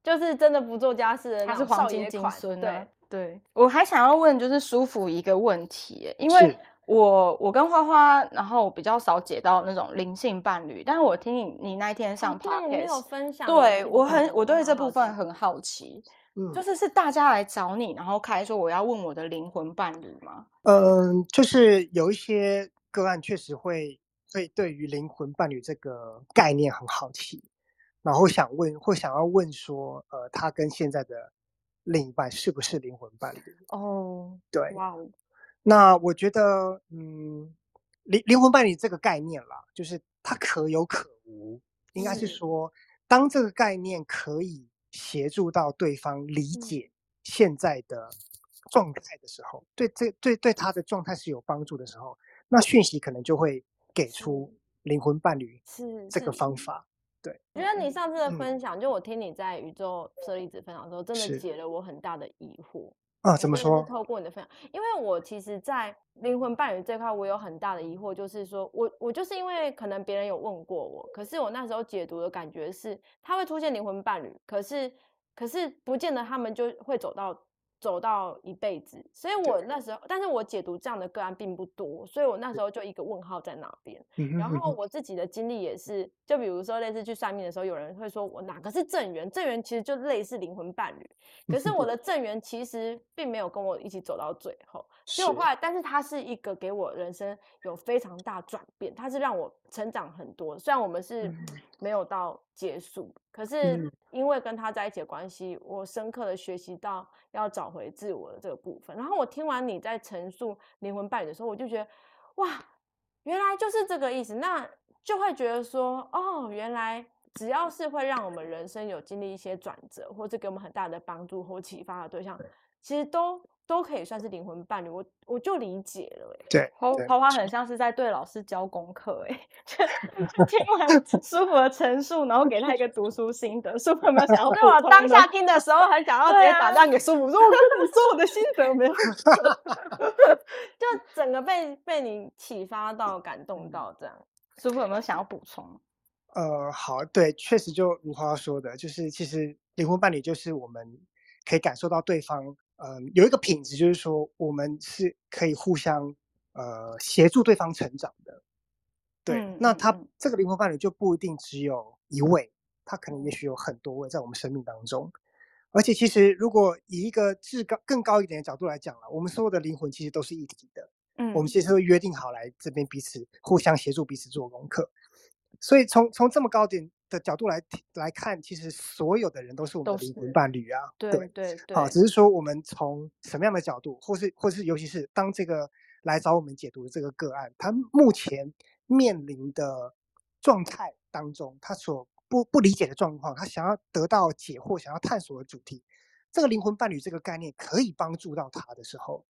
Speaker 1: 就是真的不做家事的
Speaker 2: 他是黄金金孙啊
Speaker 1: 对。
Speaker 2: 对，我还想要问就是舒服一个问题，因为
Speaker 4: 是
Speaker 2: 我我跟花花，然后比较少解到那种灵性伴侣，但是我听你你那一天上
Speaker 1: 哦对你没有分享对
Speaker 2: 我很我对这部分很好奇，
Speaker 4: 嗯，
Speaker 2: 就是是大家来找你，然后开说我要问我的灵魂伴侣吗？
Speaker 4: 嗯，就是有一些个案确实会会对于灵魂伴侣这个概念很好奇，然后想问，会想要问说，呃，他跟现在的另一半是不是灵魂伴侣？
Speaker 2: 哦，
Speaker 4: 对，
Speaker 2: 哇哦，
Speaker 4: 那我觉得，嗯，灵灵魂伴侣这个概念啦，就是它可有可无，应该是
Speaker 1: 是。
Speaker 4: 说，当这个概念可以协助到对方理解现在的状态的时候，对这对对他的状态是有帮助的时候，那讯息可能就会给出。灵魂伴侣
Speaker 1: 是
Speaker 4: 这
Speaker 1: 个
Speaker 4: 方。法。对，
Speaker 1: 我觉得你上次的
Speaker 4: 嗯。
Speaker 1: 分享，就我听你在宇宙舍利子分享的时候，真的解了我很大的疑惑。
Speaker 4: 啊，怎
Speaker 1: 么说？透过你的分享，因为我其实，在灵魂伴侣这块，我有很大的疑惑，就是说我我就是因为可能别人有问过我，可是我那时候解读的感觉是，他会出现灵魂伴侣，可是可是不见得他们就会走到走到一辈子，所以我那时候，但是我解读这样的个案并不多，所以我那时候就一个问号在那
Speaker 4: 边。
Speaker 1: 然
Speaker 4: 后
Speaker 1: 我自己的经历也是，就比如说类似去算命的时候，有人会说我哪个是正缘，正缘其实就类似灵魂伴侣，可是我的正缘其实并没有跟我一起走到最后，所以我后来，但是它是一个给我人生有非常大转变，它是让我成长很多。虽然我们是
Speaker 4: 嗯
Speaker 1: 没有到结束。可是因为跟他在一起的关系，我深刻的学习到要找回自我的这个部分。然后我听完你在陈述灵魂伴侣的时候，我就觉得哇，原来就是这个意思。那就会觉得说，哦，原来只要是会让我们人生有经历一些转折，或者给我们很大的帮助或启发的对象，其实都。都可以算是灵魂伴侣，我我就理解了。
Speaker 4: 对，
Speaker 2: 花花花很像是在对老师教功课，哎，听完舒服的陈述，然后给他一个读书心得。舒服有没有想要？
Speaker 1: 对，我当下听的时候很想要直接打断给舒服，说我跟你说我的心得没有？就整个被被你启发到、感动到这样。
Speaker 2: 舒服有没有想要补充？
Speaker 4: 呃，好，对，确实就如花说的，就是其实灵魂伴侣就是我们可以感受到对方。嗯，有一个品质就是说，我们是可以互相呃协助对方成长的。对，嗯、那他、嗯、这个灵魂伴侣就不一定只有一位，他可能也许有很多位在我们生命当中。而且，其实如果以一个至高更高一点的角度来讲了，我们所有的灵魂其实都是一体的。嗯，我们其实会约定好来这边彼此互相协助，彼此做功课。所以从从这么高点的角度来来看，其实所有的人都是我们的灵魂伴侣啊。
Speaker 1: 对对对，对。
Speaker 4: 好，只是说我们从什么样的角度，或是或是尤其是当这个来找我们解读的这个个案，他目前面临的状态当中，他所不不理解的状况，他想要得到解惑，想要探索的主题，这个灵魂伴侣这个概念可以帮助到他的时候，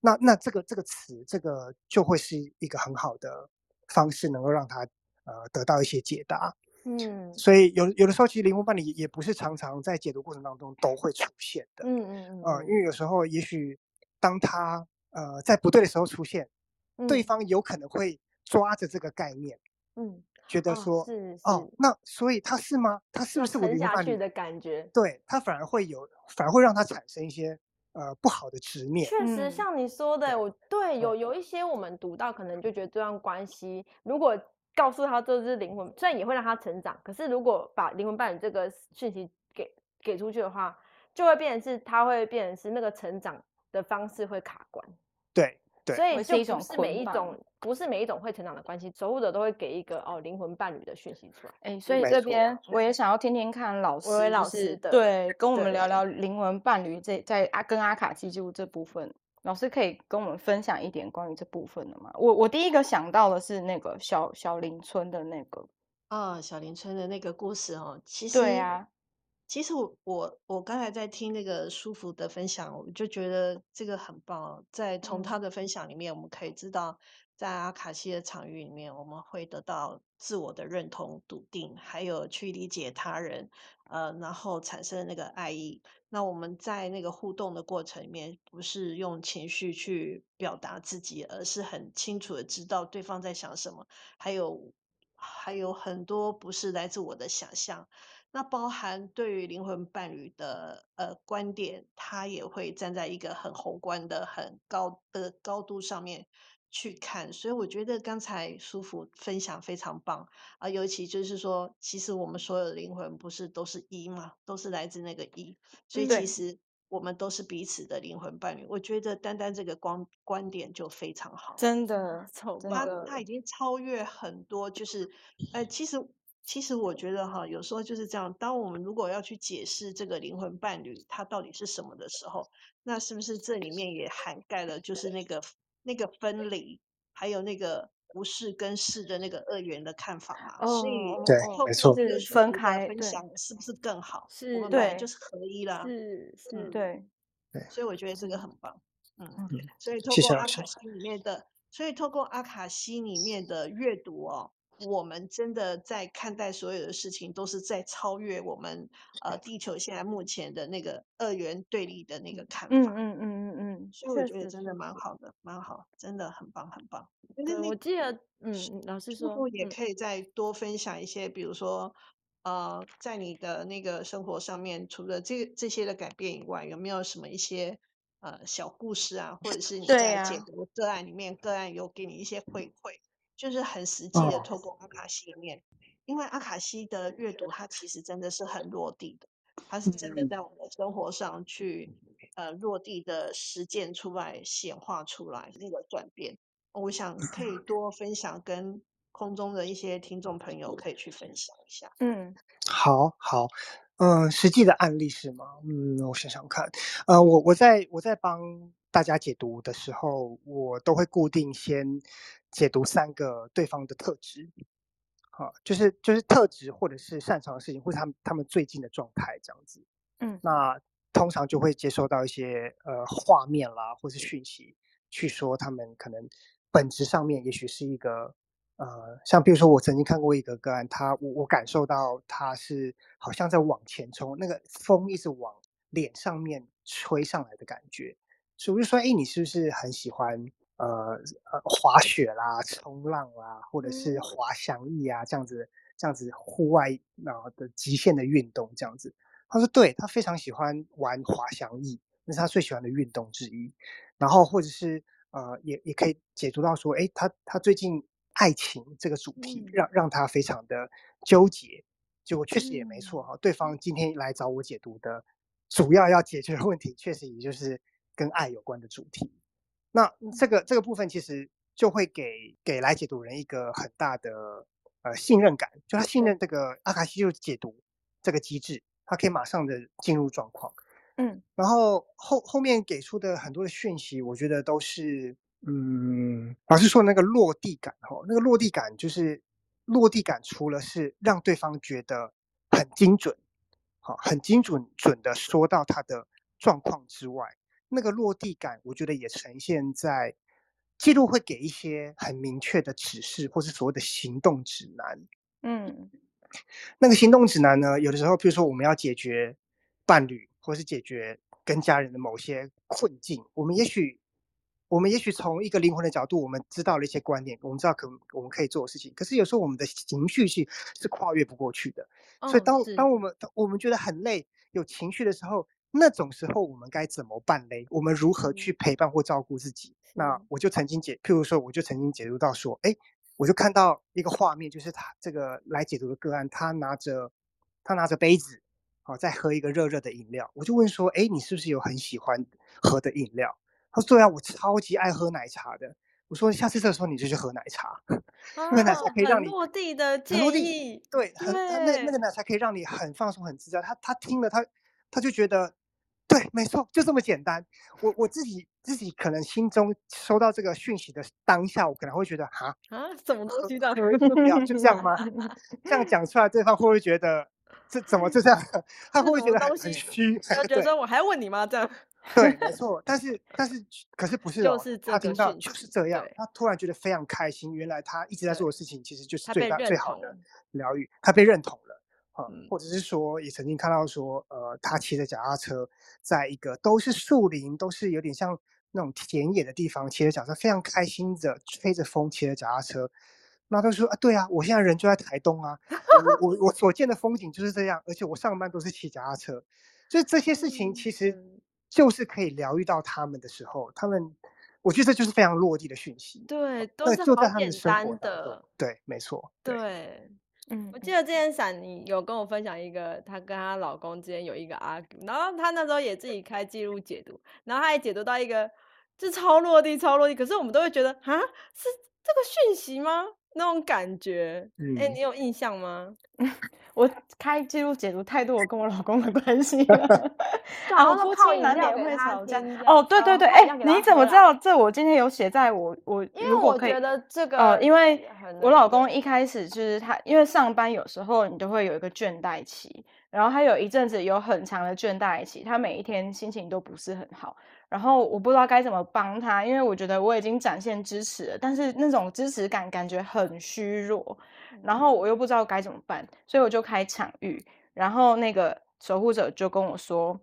Speaker 4: 那那这个这个词，这个就会是一个很好的方式，能够让他。呃，得到一些解答，嗯，所以有有的时候，其实灵魂伴侣也不是常常在解读过程当中都会出现的，嗯嗯嗯，呃，因为有时候也许当他呃在不对的时候出现，嗯，对方有可能会抓着这个概念，嗯，觉得说，哦，是是哦，那所以他是吗？他是不是我的灵魂伴侣
Speaker 1: 的感觉？
Speaker 4: 对，他反而会有，反而会让他产生一些呃不好的执念。
Speaker 1: 确实，像你说的，我对有有一些我们读到，可能就觉得这段关系如果。告诉他这是灵魂，虽然也会让他成长，可是如果把灵魂伴侣这个讯息给给出去的话，就会变成是他会变成是那个成长的方式会卡关。
Speaker 4: 对对，
Speaker 1: 所以就不是每一种不是每一种会成长的关系，守护者都会给一个哦灵魂伴侣的讯息出来。
Speaker 2: 哎、欸，所以这边我也想要听听看老师，
Speaker 1: 老师的
Speaker 2: 对，跟我们聊聊灵魂伴侣这在阿跟阿卡西记录这部分。老师可以跟我们分享一点关于这部分的吗？我我第一个想到的是那个小小林村的那个
Speaker 3: 啊，小林村的那个故事哦。其实
Speaker 2: 对啊，
Speaker 3: 其实我我我刚才在听那个舒服的分享，我就觉得这个很棒哦。在从他的分享里面，我们可以知道，在阿卡西的场域里面，我们会得到自我的认同、笃定，还有去理解他人，呃，然后产生那个爱意。那我们在那个互动的过程里面，不是用情绪去表达自己，而是很清楚的知道对方在想什么，还有还有很多不是来自我的想象。那包含对于灵魂伴侣的呃观点，他也会站在一个很宏观的、很高的高度上面。去看，所以我觉得刚才舒服分享非常棒啊，尤其就是说，其实我们所有的灵魂不是都是一嘛？都是来自那个一，所以其实我们都是彼此的灵魂伴侣。我觉得单单这个光观点就非常好，
Speaker 2: 真的，
Speaker 3: 他他已经超越很多，就是，呃，其实其实我觉得哈，有时候就是这样，当我们如果要去解释这个灵魂伴侣它到底是什么的时候，那是不是这里面也涵盖了就是那个。那个分离，还有那个不是跟是的那个二元的看法嘛，
Speaker 1: 哦、
Speaker 3: 所以
Speaker 4: 对，没错，
Speaker 3: 是分开分享是不是更好？
Speaker 1: 是，
Speaker 3: 我们本来就是合一啦，
Speaker 1: 是是，
Speaker 3: 嗯、
Speaker 2: 对，
Speaker 3: 所以我觉得这个很棒，嗯，嗯，所以透过阿卡西里面的，所以透过阿卡西里面的阅读哦。我们真的在看待所有的事情，都是在超越我们呃地球现在目前的那个二元对立的那个看法。
Speaker 2: 嗯嗯嗯
Speaker 3: 所以我觉得真的蛮好的，蛮好，真的很棒很棒。
Speaker 1: 对，我记得，嗯，老师说，
Speaker 3: 也可以再多分享一些，比如说，呃，在你的那个生活上面，除了这这些的改变以外，有没有什么一些呃小故事啊，或者是你在解读个案里面，个案有给你一些回馈？就是很实际的透过阿卡西里面，因为阿卡西的阅读，它其实真的是很落地的，它是真的在我们的生活上去呃落地的实践出来、显化出来那个转变。我想可以多分享跟空中的一些听众朋友可以去分享一下。
Speaker 2: 嗯，
Speaker 4: 好好，嗯、呃，实际的案例是吗？嗯，我想想看，呃，我我在我在帮大家解读的时候，我都会固定先解读三个对方的特质，好，就是就是特质或者是擅长的事情，或者他们他们最近的状态这样子。
Speaker 2: 嗯，
Speaker 4: 那通常就会接收到一些呃画面啦，或是讯息，去说他们可能本质上面也许是一个。呃，像比如说，我曾经看过一个个案，他我我感受到他是好像在往前冲，那个风一直往脸上面吹上来的感觉，所以我就说，哎，你是不是很喜欢呃呃滑雪啦、冲浪啦，或者是滑翔翼啊这样子这样子户外然后的极限的运动这样子？他说，对，他非常喜欢玩滑翔翼，那是他最喜欢的运动之一。然后或者是呃，也也可以解读到说，哎，他他最近。爱情这个主题让让他非常的纠结，结果确实也没错哈。对方今天来找我解读的主要要解决的问题，确实也就是跟爱有关的主题。那这个这个部分其实就会给给来解读人一个很大的呃信任感，就他信任这个阿卡西就解读这个机制，他可以马上的进入状况。
Speaker 2: 嗯，
Speaker 4: 然后后后面给出的很多的讯息，我觉得都是。嗯，老实说，那个落地感哈，那个落地感就是落地感，除了是让对方觉得很精准，好，很精准准的说到他的状况之外，那个落地感，我觉得也呈现在记录会给一些很明确的指示，或是所谓的行动指南。
Speaker 2: 嗯，
Speaker 4: 那个行动指南呢，有的时候，比如说我们要解决伴侣，或是解决跟家人的某些困境，我们也许。我们也许从一个灵魂的角度，我们知道了一些观念，我们知道可我们可以做的事情。可是有时候我们的情绪是是跨越不过去的。所以当当我们我们觉得很累、有情绪的时候，那种时候我们该怎么办嘞？我们如何去陪伴或照顾自己？那我就曾经解，譬如说，我就曾经解读到说，哎，我就看到一个画面，就是他这个来解读的个案，他拿着他拿着杯子，好，在喝一个热热的饮料。我就问说，哎，你是不是有很喜欢喝的饮料？他说：“对啊，我超级爱喝奶茶的。”我说：“下次这个时候你就去喝奶茶，那个奶茶可以让你
Speaker 1: 落地的建议，
Speaker 4: 对，很那那个奶茶可以让你很放松、很自在。”他他听了，他他就觉得，对，没错，就这么简单。我我自己自己可能心中收到这个讯息的当下，我可能会觉得，啊
Speaker 1: 啊，什么东西的？
Speaker 4: 不要就这样吗？这样讲出来，对方会不会觉得这怎么就这样？他会不会 觉得很很虚？
Speaker 1: 他觉得说我还要问你吗？这样。
Speaker 4: 对，没 错，但是但是可是不是、哦，
Speaker 1: 就是
Speaker 4: 他听到就是这样，他突然觉得非常开心。原来他一直在做的事情，其实就是最大最好的疗愈，他被认同了啊、嗯，或者是说，也曾经看到说，呃，他骑着脚踏车，在一个都是树林，都是有点像那种田野的地方，骑着脚踏车，非常开心的吹着风，骑着脚踏车。那他说啊，对啊，我现在人就在台东啊，我我我所见的风景就是这样，而且我上班都是骑脚踏车，所以这些事情其实。就是可以疗愈到他们的时候，他们，我觉得这就是非常落地的讯息。
Speaker 1: 对，都是好简单的。
Speaker 4: 对，没错。对，
Speaker 1: 对嗯，我记得之前闪你有跟我分享一个，她跟她老公之间有一个 argue，然后她那时候也自己开记录解读，然后她也解读到一个，就超落地，超落地。可是我们都会觉得，啊，是这个讯息吗？那种感觉，哎、嗯，你有印象吗？
Speaker 2: 我开记录解读太多，我跟我老公的关系了。啊，夫妻难免会吵架。哦，对对对，哎、欸，你怎么知道这？我今天有写在我我如果可以，
Speaker 1: 因为我觉得这个
Speaker 2: 呃，因为我老公一开始就是他，因为上班有时候你都会有一个倦怠期，然后他有一阵子有很长的倦怠期，他每一天心情都不是很好。然后我不知道该怎么帮他，因为我觉得我已经展现支持了，但是那种支持感感觉很虚弱，然后我又不知道该怎么办，所以我就开场域，然后那个守护者就跟我说：“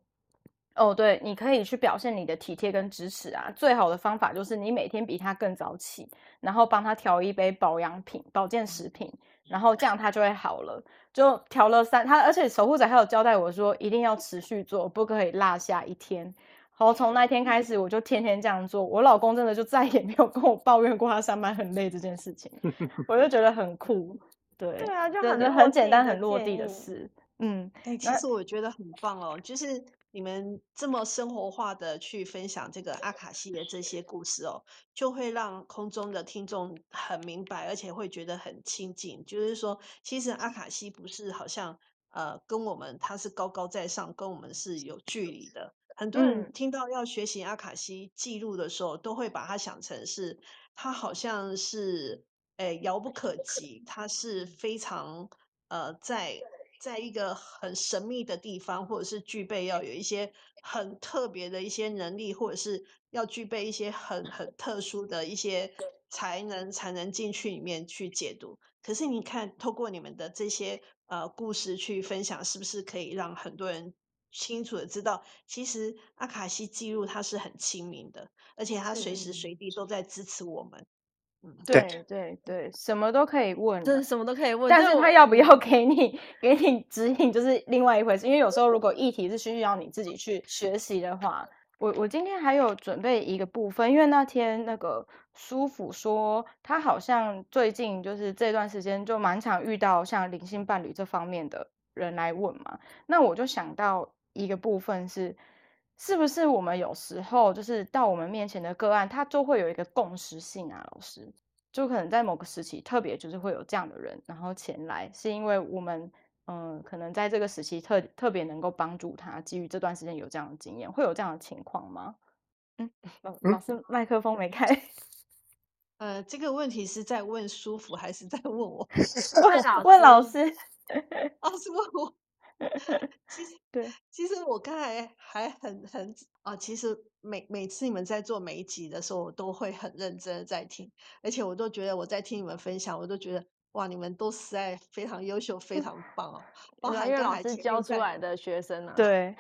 Speaker 2: 哦，对，你可以去表现你的体贴跟支持啊，最好的方法就是你每天比他更早起，然后帮他调一杯保养品、保健食品，然后这样他就会好了。”就调了三，他而且守护者还有交代我说，一定要持续做，不可以落下一天。好，从那天开始，我就天天这样做。我老公真的就再也没有跟我抱怨过他上班很累这件事情，我就觉得很酷。对，
Speaker 1: 对啊，就
Speaker 2: 很很简单、很落地的事。嗯，
Speaker 3: 哎、欸，其实我觉得很棒哦，就是你们这么生活化的去分享这个阿卡西的这些故事哦，就会让空中的听众很明白，而且会觉得很亲近。就是说，其实阿卡西不是好像呃跟我们他是高高在上，跟我们是有距离的。很多人听到要学习阿卡西记录的时候，都会把它想成是它好像是诶遥不可及，它是非常呃在。在一个很神秘的地方，或者是具备要有一些很特别的一些能力，或者是要具备一些很很特殊的一些才能，才能进去里面去解读。可是你看，透过你们的这些呃故事去分享，是不是可以让很多人清楚的知道，其实阿卡西记录它是很亲民的，而且它随时随地都在支持我们。
Speaker 2: 对对对，什么都可以问，
Speaker 1: 就是什么都可以问，
Speaker 2: 但是他要不要给你给你指引，就是另外一回事。因为有时候如果议题是需要你自己去学习的话，我我今天还有准备一个部分，因为那天那个舒甫说他好像最近就是这段时间就蛮常遇到像灵性伴侣这方面的人来问嘛，那我就想到一个部分是。是不是我们有时候就是到我们面前的个案，他就会有一个共识性啊？老师，就可能在某个时期特别就是会有这样的人，然后前来，是因为我们嗯，可能在这个时期特特别能够帮助他，基于这段时间有这样的经验，会有这样的情况吗？嗯，老老师麦克风没开。
Speaker 3: 呃，这个问题是在问舒服还是在问我？
Speaker 2: 问老问老师。
Speaker 3: 哦，是问我。其实
Speaker 2: 对，
Speaker 3: 其实我刚才还很很啊，其实每每次你们在做每一集的时候，我都会很认真的在听，而且我都觉得我在听你们分享，我都觉得哇，你们都实在非常优秀，非常棒哦。包含
Speaker 1: 因为老师教出来的学生啊，
Speaker 2: 对，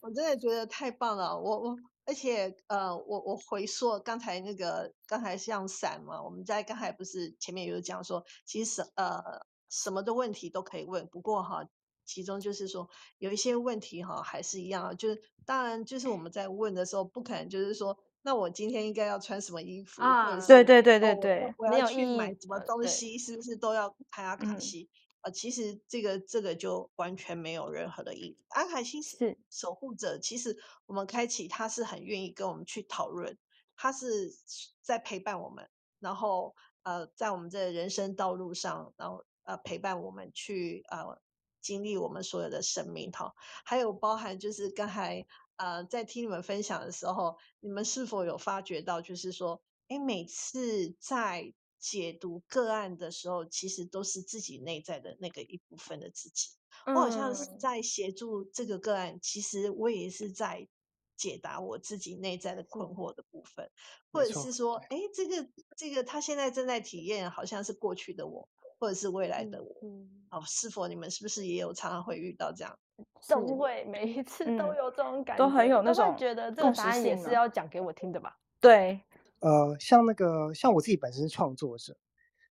Speaker 3: 我真的觉得太棒了。我我而且呃，我我回溯刚才那个刚才像闪嘛，我们在刚才不是前面有讲说，其实呃什么的问题都可以问，不过哈。其中就是说有一些问题哈，还是一样，就是当然就是我们在问的时候，不可能就是说，那我今天应该要穿什么衣服
Speaker 2: 啊？对对对对对，
Speaker 3: 我要去买什么东西，是不是都要看阿卡西？呃，其实这个这个就完全没有任何的意义。阿卡西是守护者，其实我们开启他是很愿意跟我们去讨论，他是在陪伴我们，然后呃，在我们的人生道路上，然后呃陪伴我们去呃。经历我们所有的生命哈，还有包含就是刚才呃在听你们分享的时候，你们是否有发觉到，就是说，哎，每次在解读个案的时候，其实都是自己内在的那个一部分的自己。我好像是在协助这个个案，其实我也是在解答我自己内在的困惑的部分，或者是说，哎，这个这个他现在正在体验，好像是过去的我。或者是未来的我，嗯，哦，是否你们是不是也有常常会遇到这样？
Speaker 1: 都会，每一次都有这种感觉，
Speaker 2: 嗯、都很有那种
Speaker 1: 觉得这个答案也是要讲给我听的吧？
Speaker 2: 对，
Speaker 4: 呃，像那个像我自己本身是创作者，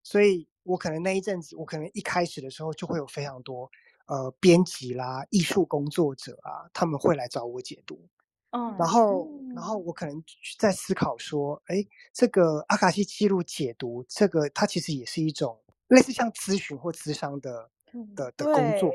Speaker 4: 所以我可能那一阵子，我可能一开始的时候就会有非常多呃编辑啦、艺术工作者啊，他们会来找我解读，嗯，然后然后我可能在思考说，哎，这个阿卡西记录解读，这个它其实也是一种。类似像咨询或咨商的的的工作，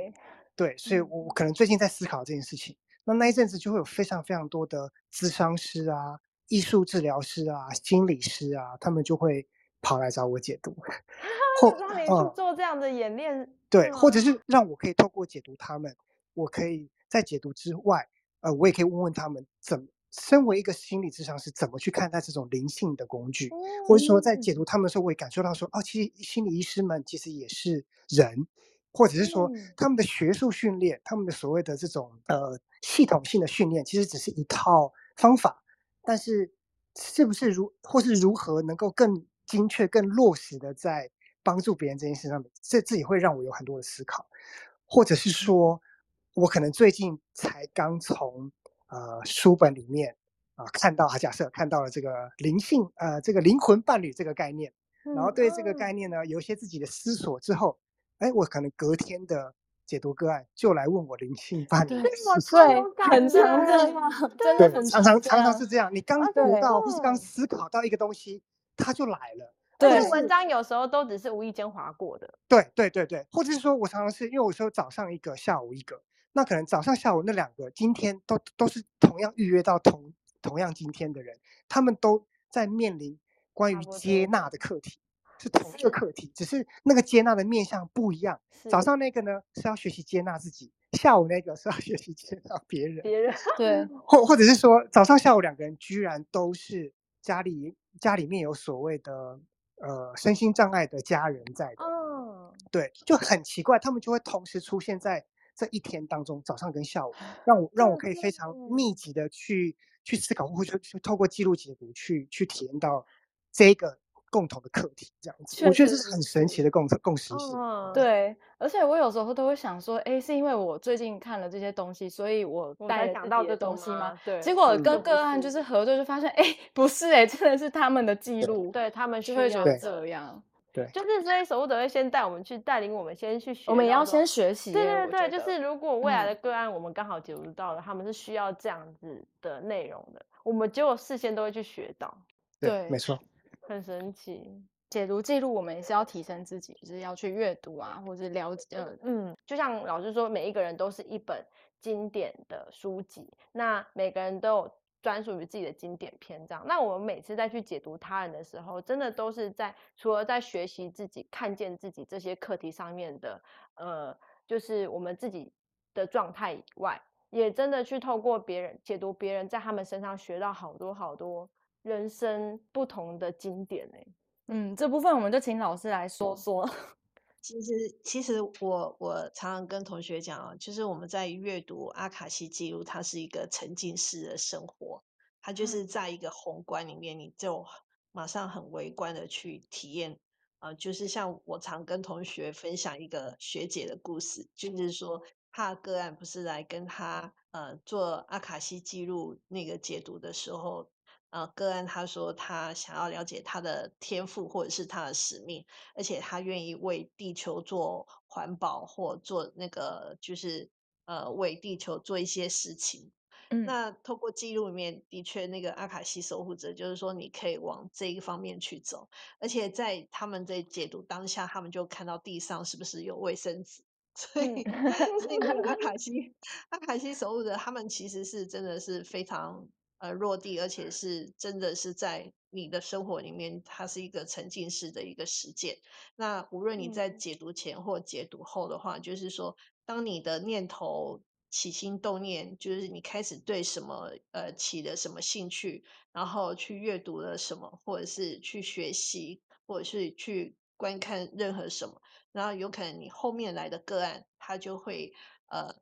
Speaker 4: 对，所以我可能最近在思考这件事情。那那一阵子就会有非常非常多的咨商师啊、艺术治疗师啊、心理师啊，他们就会跑来找我解读，
Speaker 1: 或让你去做这样的演练，嗯、
Speaker 4: 对，或者是让我可以透过解读他们，我可以在解读之外，呃，我也可以问问他们怎么。身为一个心理咨商师，怎么去看待这种灵性的工具？或者说，在解读他们的时候，我也感受到说，哦，其实心理医师们其实也是人，或者是说，他们的学术训练，他们的所谓的这种呃系统性的训练，其实只是一套方法，但是是不是如或是如何能够更精确、更落实的在帮助别人这件事上面，这自己会让我有很多的思考，或者是说，我可能最近才刚从。呃，书本里面啊、呃，看到啊，假设看到了这个灵性，呃，这个灵魂伴侣这个概念，然后对这个概念呢，有一些自己的思索之后，哎，我可能隔天的解读个案就来问我灵性伴侣
Speaker 2: 对，很常这样，
Speaker 4: 对，常常常常是这样，你刚读到或是刚思考到一个东西，它就来了。
Speaker 1: 对，文章有时候都只是无意间划过的。
Speaker 4: 对对对对，或者是说我常常是因为我说早上一个，下午一个。那可能早上下午那两个今天都都是同样预约到同同样今天的人，他们都在面临关于接纳的课题，是同一个课题，只是那个接纳的面向不一样。早上那个呢是要学习接纳自己，下午那个是要学习接纳别人。
Speaker 1: 别人
Speaker 2: 对，
Speaker 4: 或或者是说早上下午两个人居然都是家里家里面有所谓的呃身心障碍的家人在的。
Speaker 1: 嗯，
Speaker 4: 对，就很奇怪，他们就会同时出现在这一天当中，早上跟下午，让我让我可以非常密集的去去思考，或者去透过记录解读去去体验到这个共同的课题，这样子，我觉得这是很神奇的共共识性。
Speaker 1: 嗯，
Speaker 2: 对，而且我有时候都会想说，哎，是因为我最近看了这些东西，所以我带想到这东西吗？
Speaker 1: 对，
Speaker 2: 结果跟个案就是合作，就发现，哎，不是，哎，真的是他们的记录，
Speaker 1: 对他们
Speaker 2: 就会觉得这样。
Speaker 4: 对，
Speaker 1: 就是所以守护者会先带我们去带领我们先去学，
Speaker 2: 我们也要先学习。
Speaker 1: 对对对，就是如果未来的个案我们刚好解读到了，他们是需要这样子的内容的，我们就事先都会去学到。
Speaker 4: 对，没错，
Speaker 1: 很神奇。
Speaker 2: 解读记录，我们也是要提升自己，就是要去阅读啊，或者了解。
Speaker 1: 嗯，就像老师说，每一个人都是一本经典的书籍，那每个人都有。专属于自己的经典篇章。那我们每次再去解读他人的时候，真的都是在除了在学习自己、看见自己这些课题上面的，呃，就是我们自己的状态以外，也真的去透过别人解读别人，在他们身上学到好多好多人生不同的经典呢。
Speaker 2: 嗯，这部分我们就请老师来说说。
Speaker 3: 其实，其实我我常常跟同学讲啊，就是我们在阅读阿卡西记录，它是一个沉浸式的生活，它就是在一个宏观里面，你就马上很微观的去体验啊、呃，就是像我常跟同学分享一个学姐的故事，就是说她的个案不是来跟她呃做阿卡西记录那个解读的时候。呃，个案他说他想要了解他的天赋或者是他的使命，而且他愿意为地球做环保或做那个就是呃为地球做一些事情。嗯，那透过记录里面的确那个阿卡西守护者就是说你可以往这一方面去走，而且在他们在解读当下，他们就看到地上是不是有卫生纸，所以所以那个阿卡西阿卡西守护者他们其实是真的是非常。呃，落地，而且是真的是在你的生活里面，它是一个沉浸式的一个实践。那无论你在解读前或解读后的话，嗯、就是说，当你的念头起心动念，就是你开始对什么呃起了什么兴趣，然后去阅读了什么，或者是去学习，或者是去观看任何什么，然后有可能你后面来的个案，它就会呃。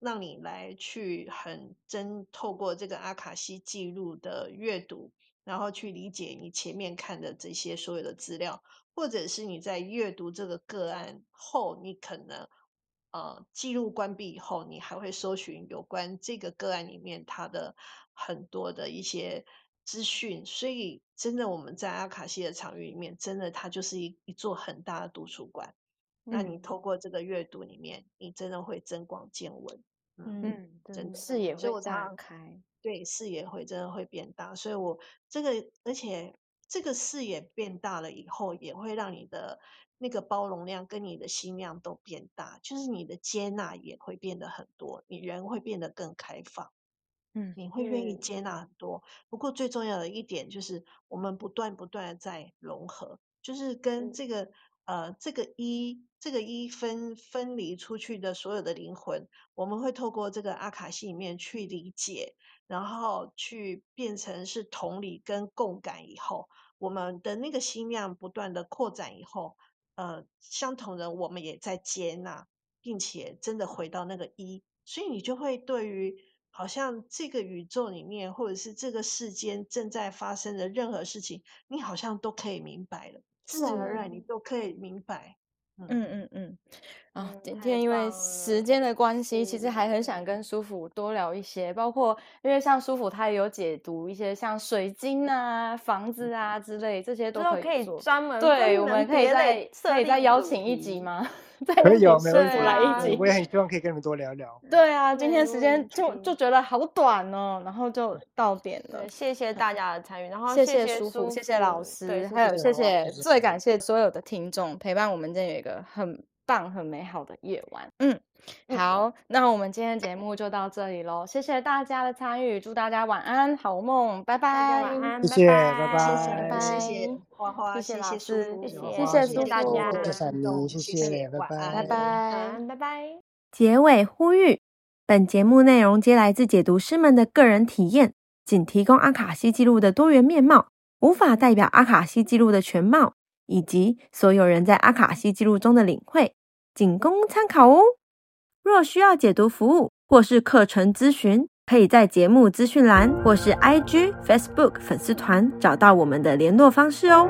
Speaker 3: 让你来去很真透过这个阿卡西记录的阅读，然后去理解你前面看的这些所有的资料，或者是你在阅读这个个案后，你可能呃记录关闭以后，你还会搜寻有关这个个案里面它的很多的一些资讯。所以，真的我们在阿卡西的场域里面，真的它就是一一座很大的图书馆。嗯、那你透过这个阅读里面，你真的会增广见闻。
Speaker 2: 嗯，真的视野会大开，
Speaker 3: 对，视野会真的会变大，所以我这个，而且这个视野变大了以后，也会让你的那个包容量跟你的心量都变大，就是你的接纳也会变得很多，你人会变得更开放，嗯，你会愿意接纳很多。不过最重要的一点就是，我们不断不断的在融合，就是跟这个。呃，这个一，这个一分分离出去的所有的灵魂，我们会透过这个阿卡西里面去理解，然后去变成是同理跟共感以后，我们的那个心量不断的扩展以后，呃，相同的我们也在接纳，并且真的回到那个一，所以你就会对于好像这个宇宙里面或者是这个世间正在发生的任何事情，你好像都可以明白了。自然而然，你都可以明白。
Speaker 2: 嗯嗯嗯。啊，今天因为时间的关系，其实还很想跟书甫多聊一些，包括因为像书甫他也有解读一些像水晶啊、房子啊之类，这些都可以
Speaker 1: 专门
Speaker 2: 对，我们可以再可以再邀请一集吗？
Speaker 4: 可以有，没问题。
Speaker 2: 来一集，
Speaker 4: 我也很希望可以跟你们多聊聊。
Speaker 2: 对啊，今天时间就就觉得好短哦，然后就到点了。
Speaker 1: 谢谢大家的参与，然后
Speaker 2: 谢谢舒服，谢谢老师，还有谢谢最感谢所有的听众陪伴我们，这有一个很。棒、很美好的夜晚。嗯，好，那我们今天的节目就到这里喽，谢谢大家的参与，祝大家晚安，好梦，拜拜，
Speaker 5: 晚安，
Speaker 4: 谢谢，
Speaker 5: 拜
Speaker 4: 拜
Speaker 3: 谢
Speaker 4: 拜，
Speaker 3: 谢谢花花，
Speaker 2: 谢谢老师
Speaker 3: 谢
Speaker 2: 谢谢
Speaker 5: 谢谢大家
Speaker 4: 谢谢闪妮，谢谢，拜
Speaker 3: 晚安
Speaker 2: 拜
Speaker 4: 拜。
Speaker 2: 拜。
Speaker 5: 拜拜。
Speaker 1: 结尾呼吁：本节目内容皆来自解读师们的个人体验，仅提供阿卡西记录的多元面貌，无法代表阿卡西记录的全貌，以及所有人在阿卡西记录中的领会，仅供参考哦。若需要解读服务或是课程咨询，可以在节目资讯栏或是 IG、Facebook 粉丝团找到我们的联络方式哦。